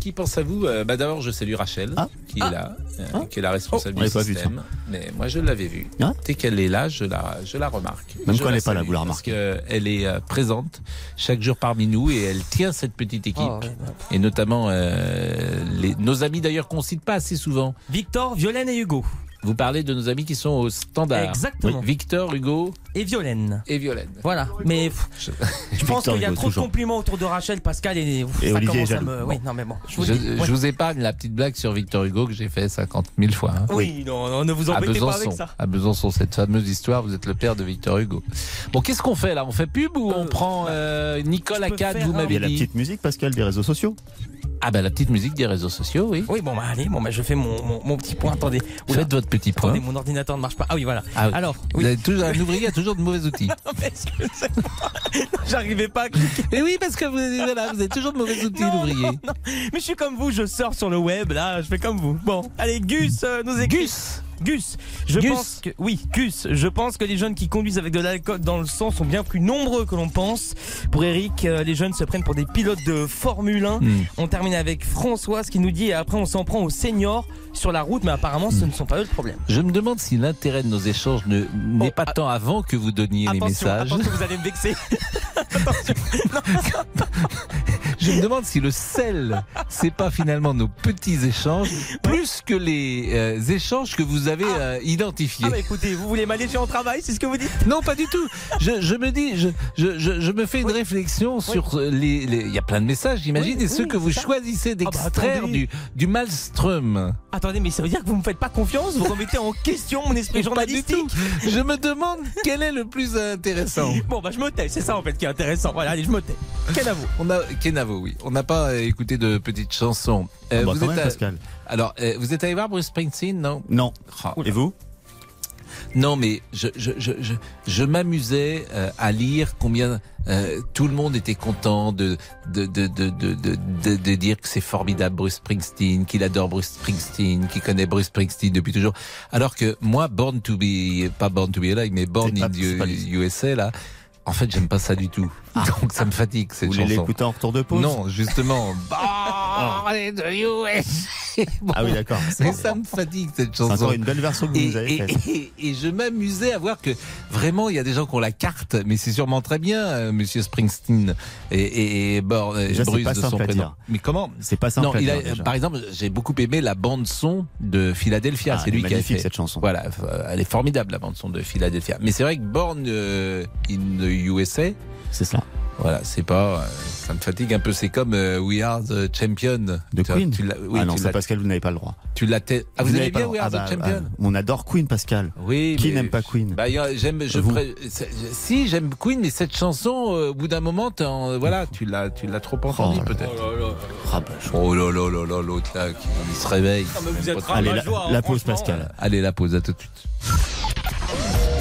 Qui pense à vous Euh, bah, D'abord, je salue Rachel, qui est là, euh, qui est la responsable Ah. On du pas vu, système. Mais moi, je l'avais vue. Hein Dès qu'elle est là, je la, je la remarque. Même Je quand elle n'est pas là, vous la Parce remarquez. qu'elle est euh, présente chaque jour parmi nous et elle tient cette petite équipe. Oh, ouais, Et notamment euh, les, nos amis d'ailleurs qu'on cite pas assez souvent. Victor, Violaine et Hugo. Vous parlez de nos amis qui sont au standard. Exactement. Oui. Victor, Hugo Et Violaine. et Violaine. Voilà, mais pff, je pense qu'il y a Hugo, trop de compliments autour de Rachel, Pascal et, Et ça Olivier commence à me. Oui, non mais bon. Je Je, vous, dis, ouais. je vous épargne la petite blague sur Victor Hugo que j'ai fait 50 000 fois. hein. Oui, non, non, ne vous à embêtez pas Besançon, avec ça. à Besançon, cette fameuse histoire, vous êtes le père de Victor Hugo. Bon, qu'est-ce qu'on fait là? On fait pub ou on prend euh, Nicole Acad, vous Il y m'avez a la dit petite musique, Pascal, des réseaux sociaux. Ah ben la petite musique des réseaux sociaux, oui. Oui, bon, bah allez, bon, bah, je fais mon, mon, mon petit point. Attendez. Faites votre petit point. Attendez, mon ordinateur ne marche pas. Ah oui, voilà. Ah oui. Alors, Vous oui. avez toujours, un ouvrier a toujours de mauvais outils. J'arrivais pas à cliquer. Mais oui, parce que vous, voilà, vous avez toujours de mauvais outils, l'ouvrier. Mais je suis comme vous, je sors sur le web, là, je fais comme vous. Bon, allez, Gus euh, nous écrit. Gus Gus, je Gus. pense que oui, Gus, je pense que les jeunes qui conduisent avec de l'alcool dans le sang sont bien plus nombreux que l'on pense. Pour Eric, euh, les jeunes se prennent pour des pilotes de Formule 1. Hmm. On termine avec Françoise qui nous dit et après on s'en prend aux seniors sur la route, mais apparemment ce ne sont pas eux le problème. Je me demande si l'intérêt de nos échanges ne- n'est pas tant avant que vous donniez les Oh, ah, messages. attention, vous allez me vexer. Je me demande si le sel, c'est pas finalement nos petits échanges, plus que les euh, échanges que vous avez euh, identifiés. Ah bah écoutez, vous voulez m'alléger en travail, c'est ce que vous dites? Non, pas du tout. Je, je me dis, je, je, je, je me fais une réflexion sur euh, les, les- Il y a plein de messages, j'imagine, Oui, et ceux que vous ça. choisissez bah, d'extraire du, du. Attendez, mais ça veut dire que vous me faites pas confiance Vous remettez en question mon esprit journalistique. Je me demande quel est le plus intéressant. Bon bah je me tais, c'est ça en fait qui est intéressant. Voilà, allez, je me tais. Kenavo. On a Kenavo, oui. On n'a pas euh, écouté de petites chansons. Euh, Ah bah, vous quand êtes même, à- Pascal. Alors, euh, vous êtes allé voir Bruce Springsteen, non? Non. Oh. Et vous? Non, mais je, je, je, je, je m'amusais euh, à lire combien euh, tout le monde était content de de de de de, de, de- de dire que c'est formidable Bruce Springsteen, qu'il adore Bruce Springsteen, qu'il connaît Bruce Springsteen depuis toujours. Alors que moi, Born to be, pas Born to be alive, mais Born in the USA là. En fait, j'aime pas ça du tout. Donc ça me fatigue cette Vous chanson. l'écouter en retour de pause? Non, justement. Born in the Ah oui, d'accord. Mais ça me fatigue cette chanson. encore une belle version que vous et, nous avez faite. et- et je m'amusais à voir que vraiment il y a des gens qui ont la carte, mais c'est sûrement très bien, euh, Monsieur Springsteen et, et, et Déjà, c'est Bruce pas de son prénom. Mais comment C'est pas simple Non, il a, par exemple, j'ai beaucoup aimé la bande son de Philadelphia. Ah, c'est lui qui a fait cette chanson. Voilà, euh, elle est formidable la bande son de Philadelphia. Mais c'est vrai que Born euh, in the USA. C'est ça. Voilà, c'est pas, euh, ça me fatigue un peu. C'est comme euh, We Are the Champion De Queen tu oui, Ah non, c'est Pascal, vous n'avez pas le droit. Tu l'as te- Ah, vous, n'avez aimez bien We. Are the Ah bah, Champion? ah, On adore Queen, Pascal. Oui. Qui n'aime pas Queen? Bah, j'aime, je Vous. pré- c'est- Si, j'aime Queen, mais cette chanson, euh, au bout d'un moment, en- voilà, tu l'as, tu l'as trop entendu Oh là peut-être. Ah bah, Oh là là là là, l'autre là, qui il se réveille. Ah, mais vous êtes Allez, Allez, la- la, la pause, Pascal. Allez, la pause, à tout de suite.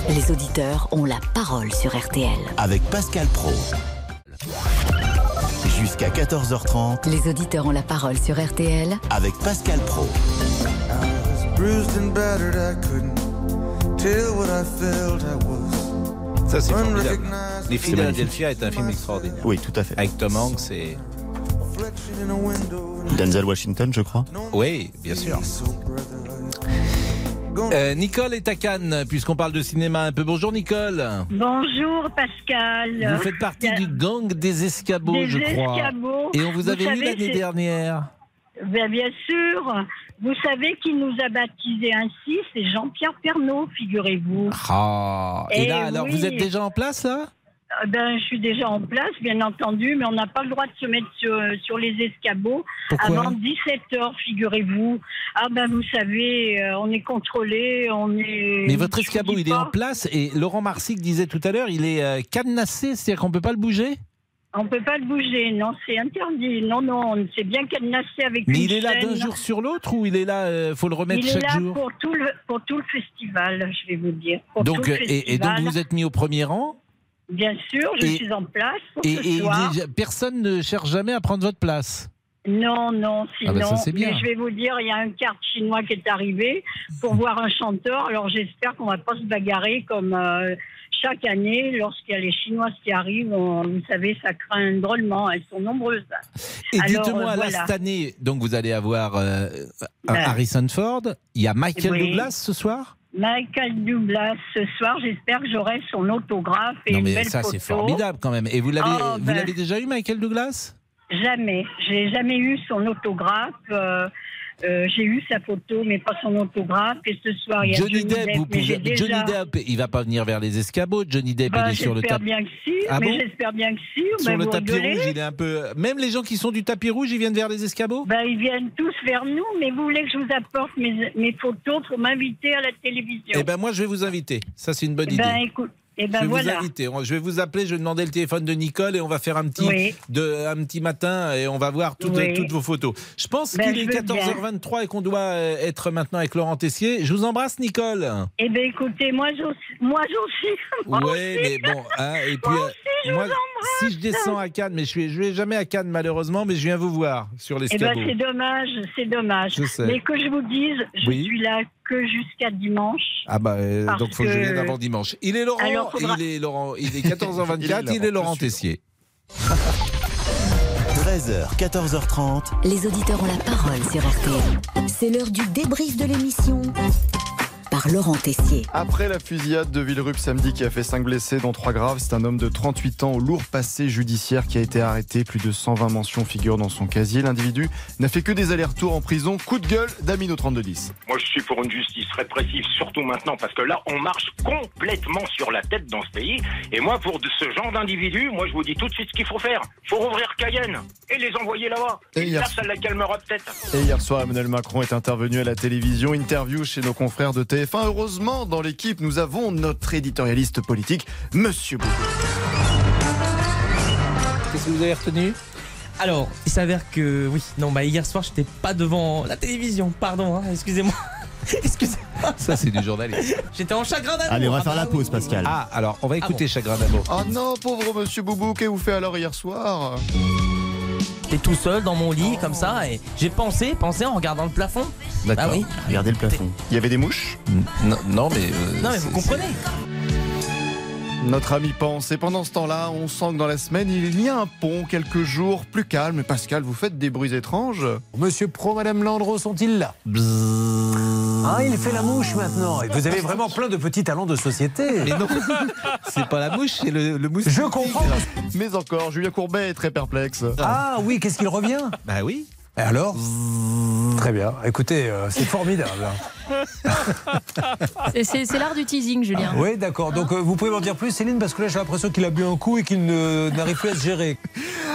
Les auditeurs ont la parole sur RTL. Avec Pascal Pro. Jusqu'à 14h30 Les auditeurs ont la parole sur RTL avec Pascal Pro. Ça, c'est formidable. Les Philadelphia est un film extraordinaire. Oui, tout à fait. Avec Tom Hanks et. Denzel Washington, je crois. Oui, bien sûr. Euh, Nicole est à Cannes, puisqu'on parle de cinéma un peu. Bonjour Nicole. Bonjour Pascal. Vous faites partie du gang des escabeaux, des je crois. escabeaux. Et on vous, avait savez, l'année dernière. Ben, bien sûr. Vous savez qui nous a baptisés ainsi C'est Jean-Pierre Pernaud, figurez-vous. Ah. Et Eh là, alors, oui. vous êtes déjà en place, là? Euh, Ben, je suis déjà en place, bien entendu, mais on n'a pas le droit de se mettre sur, sur les escabeaux Pourquoi avant 17 heures, figurez-vous. Ah ben, vous savez, euh, on est contrôlé, on est. Mais votre escabeau, il est en place et Laurent Marsic disait tout à l'heure, il est euh, cadenassé, c'est-à-dire qu'on peut pas le bouger? On peut pas le bouger, non, c'est interdit. Non, non, c'est bien cadenassé avec Mais une il est là d'un jour sur l'autre ou il est là, euh, faut le remettre Il est chaque là jour? pour tout le pour tout le festival, je vais vous dire. Pour donc, tout le euh, et, et donc vous êtes mis au premier rang Bien sûr, je et- suis en place pour et, ce et soir. personne ne cherche jamais à prendre votre place. Non, non, sinon. Ah bah ça, c'est bien. Mais je vais vous dire, il y a un carte chinois qui est arrivé pour voir un chanteur. Alors j'espère qu'on va pas se bagarrer comme euh, chaque année lorsqu'il y a les Chinoises qui arrivent. on- vous savez, ça craint drôlement. Elles sont nombreuses. Et dites-moi, euh, voilà. cette année, donc vous allez avoir euh, Ben. Harrison Ford, il y a Michael Oui. Douglas ce soir? Michael Douglas, ce soir, j'espère que j'aurai son autographe et Non une belle ça c'est formidable quand même. Et vous l'avez Oh, vous ben. l'avez déjà eu Michael Douglas? Jamais. J'ai jamais eu son autographe. euh, euh, j'ai eu sa photo, mais pas son autographe. Et ce soir, il y a Johnny Depp, vous pouvez. déjà... Johnny Depp, il va pas venir vers les escabeaux. Johnny Depp, Bah, il est sur le j'espère tapis. bien que si, Ah mais bon j'espère bien que si. Sur le tapis rigolez. rouge, il est un peu. Même les gens qui sont du tapis rouge, ils viennent vers les escabeaux. Bah, ils viennent tous vers nous, mais vous voulez que je vous apporte mes, mes photos pour m'inviter à la télévision Eh ben moi, je vais vous inviter. Ça, c'est une bonne Eh idée. ben, écoute, eh ben je vais voilà. vous inviter. Je vais vous appeler. Je vais demander le téléphone de Nicole et on va faire un petit, Oui. de, un petit matin et on va voir toutes, Oui. toutes vos photos. Je pense Ben, qu'il est je veux bien. 14h23 et qu'on doit euh, être maintenant avec Laurent Tessier. Je vous embrasse, Nicole. Eh ben écoutez, moi aussi. Moi Oui, mais bon, hein, et puis Moi euh, aussi, je moi, vous embrasse. si je descends à Cannes, mais je suis, je vais jamais à Cannes malheureusement, mais je viens vous voir sur les Eh ben c'est dommage, c'est dommage. Je sais. Mais que je vous dise, je Oui. suis là que jusqu'à dimanche. Ah bah euh, donc faut que je vienne avant dimanche. Il est Laurent, Alors, faudra- il est Laurent, il est 14h24, Il est il est Laurent, Tessier. 13h, 14h30. Les auditeurs ont la parole sur RTL. C'est l'heure du débrief de l'émission par Laurent Tessier. Après la fusillade de Villerupt samedi qui a fait 5 blessés, dont 3 graves, c'est un homme de 38 ans au lourd passé judiciaire qui a été arrêté. Plus de 120 mentions figurent dans son casier. L'individu n'a fait que des allers-retours en prison. Coup de gueule d'Amino 3210. Moi, je suis pour une justice répressive, surtout maintenant, parce que là, on marche complètement sur la tête dans ce pays. Et moi, pour ce genre d'individus, moi, je vous dis tout de suite ce qu'il faut faire. faut rouvrir Cayenne et les envoyer là-bas. Et Et hier- là, ça la calmera peut-être. Et hier soir, Emmanuel Macron est intervenu à la télévision. Interview chez nos confrères de TF1. Heureusement, dans l'équipe, nous avons notre éditorialiste politique, Monsieur Boubou. Qu'est-ce que vous avez retenu? Alors, il s'avère que oui, non, bah hier soir, j'étais pas devant la télévision, pardon, hein, excusez-moi. Ça, c'est du journalisme. J'étais en chagrin d'amour. Allez, on va Ah faire bah la pause, Pascal. Ah, alors, on va écouter bon. Chagrin d'amour. Oh non, pauvre monsieur Boubou, qu'avez-vous fait alors hier soir? J'étais tout seul dans mon lit, comme ça, et j'ai pensé, pensé en regardant le plafond. D'accord. Ah oui. Regardez le plafond. Il y avait des mouches Non, non, mais. euh, Non, mais vous comprenez. Notre ami pense, et pendant ce temps-là, on sent que dans la semaine, il y a un pont, quelques jours plus calme. Pascal, vous faites des bruits étranges Monsieur Pro, Madame Landreau sont-ils là? Ah, il fait la mouche maintenant. Et vous avez vraiment plein de petits talents de société. Mais non, c'est pas la mouche, c'est le, le moustique. Je comprends. Mais encore, Julien Courbet est très perplexe. Ah oui, qu'est-ce qu'il revient? Bah oui. Et alors? Très bien. Écoutez, euh, c'est formidable. C'est- C'est c'est l'art du teasing, Julien. Oui, d'accord. Donc euh, vous pouvez m'en dire plus, Céline, parce que là j'ai l'impression qu'il a bu un coup et qu'il ne- n'arrive plus à se gérer.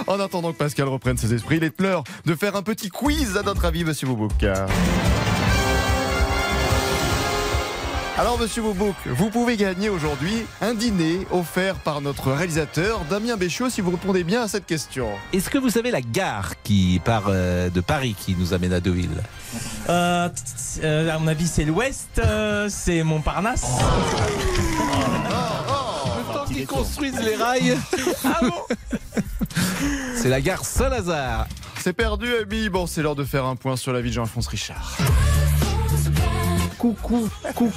En attendant que Pascal reprenne ses esprits, il est l'heure de faire un petit quiz à notre avis, monsieur Boubouk. Alors, monsieur Boubouk, vous pouvez gagner aujourd'hui un dîner offert par notre réalisateur Damien Béchiot si vous répondez bien à cette question. Est-ce que vous savez la gare qui part euh, de Paris qui nous amène à Deauville Euh, euh, à mon avis, c'est l'Ouest, euh, c'est Montparnasse. Le temps qu'ils construisent les rails. C'est la gare Saint-Lazare. C'est perdu, ami. Bon, c'est l'heure de faire un point sur la vie de Jean-Alphonse Richard. Coucou, coucou,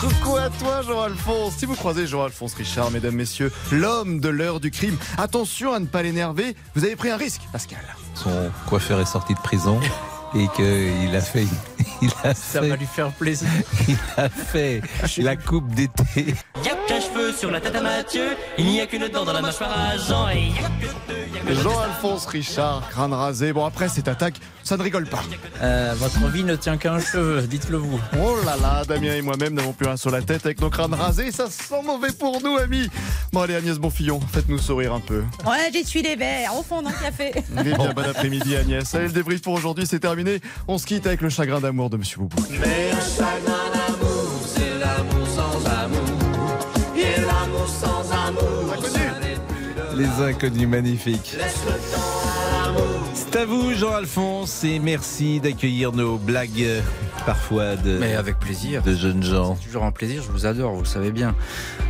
coucou à toi Jean-Alphonse. Si vous croisez Jean-Alphonse Richard, mesdames, messieurs, l'homme de l'heure du crime, attention à ne pas l'énerver, vous avez pris un risque, Pascal. Son coiffeur est sorti de prison et qu'il a fait. Il a Ça fait, va lui faire plaisir. il a fait la coupe d'été. Y'a qu'un cheveu sur la tête à Mathieu, il n'y a qu'une dent dans la mâchoire à Jean, et y'a que deux, y'a que deux. Jean-Alphonse Richard, crâne rasé. Bon, après cette attaque, ça ne rigole pas. Euh, votre vie ne tient qu'à un cheveu, dites-le vous. Oh là là, Damien et moi-même n'avons plus rien sur la tête avec nos crânes rasés. Ça sent mauvais pour nous, amis. Bon, allez, Agnès Bonfillon, faites-nous sourire un peu. Ouais, j'essuie les verres au fond d'un café. Eh bien, bon après-midi, Agnès. Allez, le débrief pour aujourd'hui, c'est terminé. On se quitte avec le chagrin d'amour de Monsieur Boubou. Mais un chagrin d'amour, inconnus magnifiques. C'est à vous, Jean-Alphonse, et merci d'accueillir nos blagues, euh, parfois de, Mais avec plaisir. de jeunes gens. C'est toujours un plaisir, je vous adore, vous le savez bien.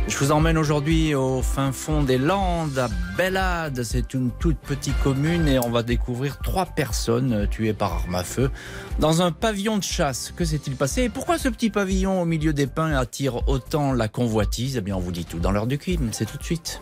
Je vous emmène aujourd'hui au fin fond des Landes, à Bellade. C'est une toute petite commune et on va découvrir trois personnes euh, tuées par arme à feu dans un pavillon de chasse. Que s'est-il passé et pourquoi ce petit pavillon au milieu des pins attire autant la convoitise? Eh bien, on vous dit tout dans l'heure du crime, c'est tout de suite.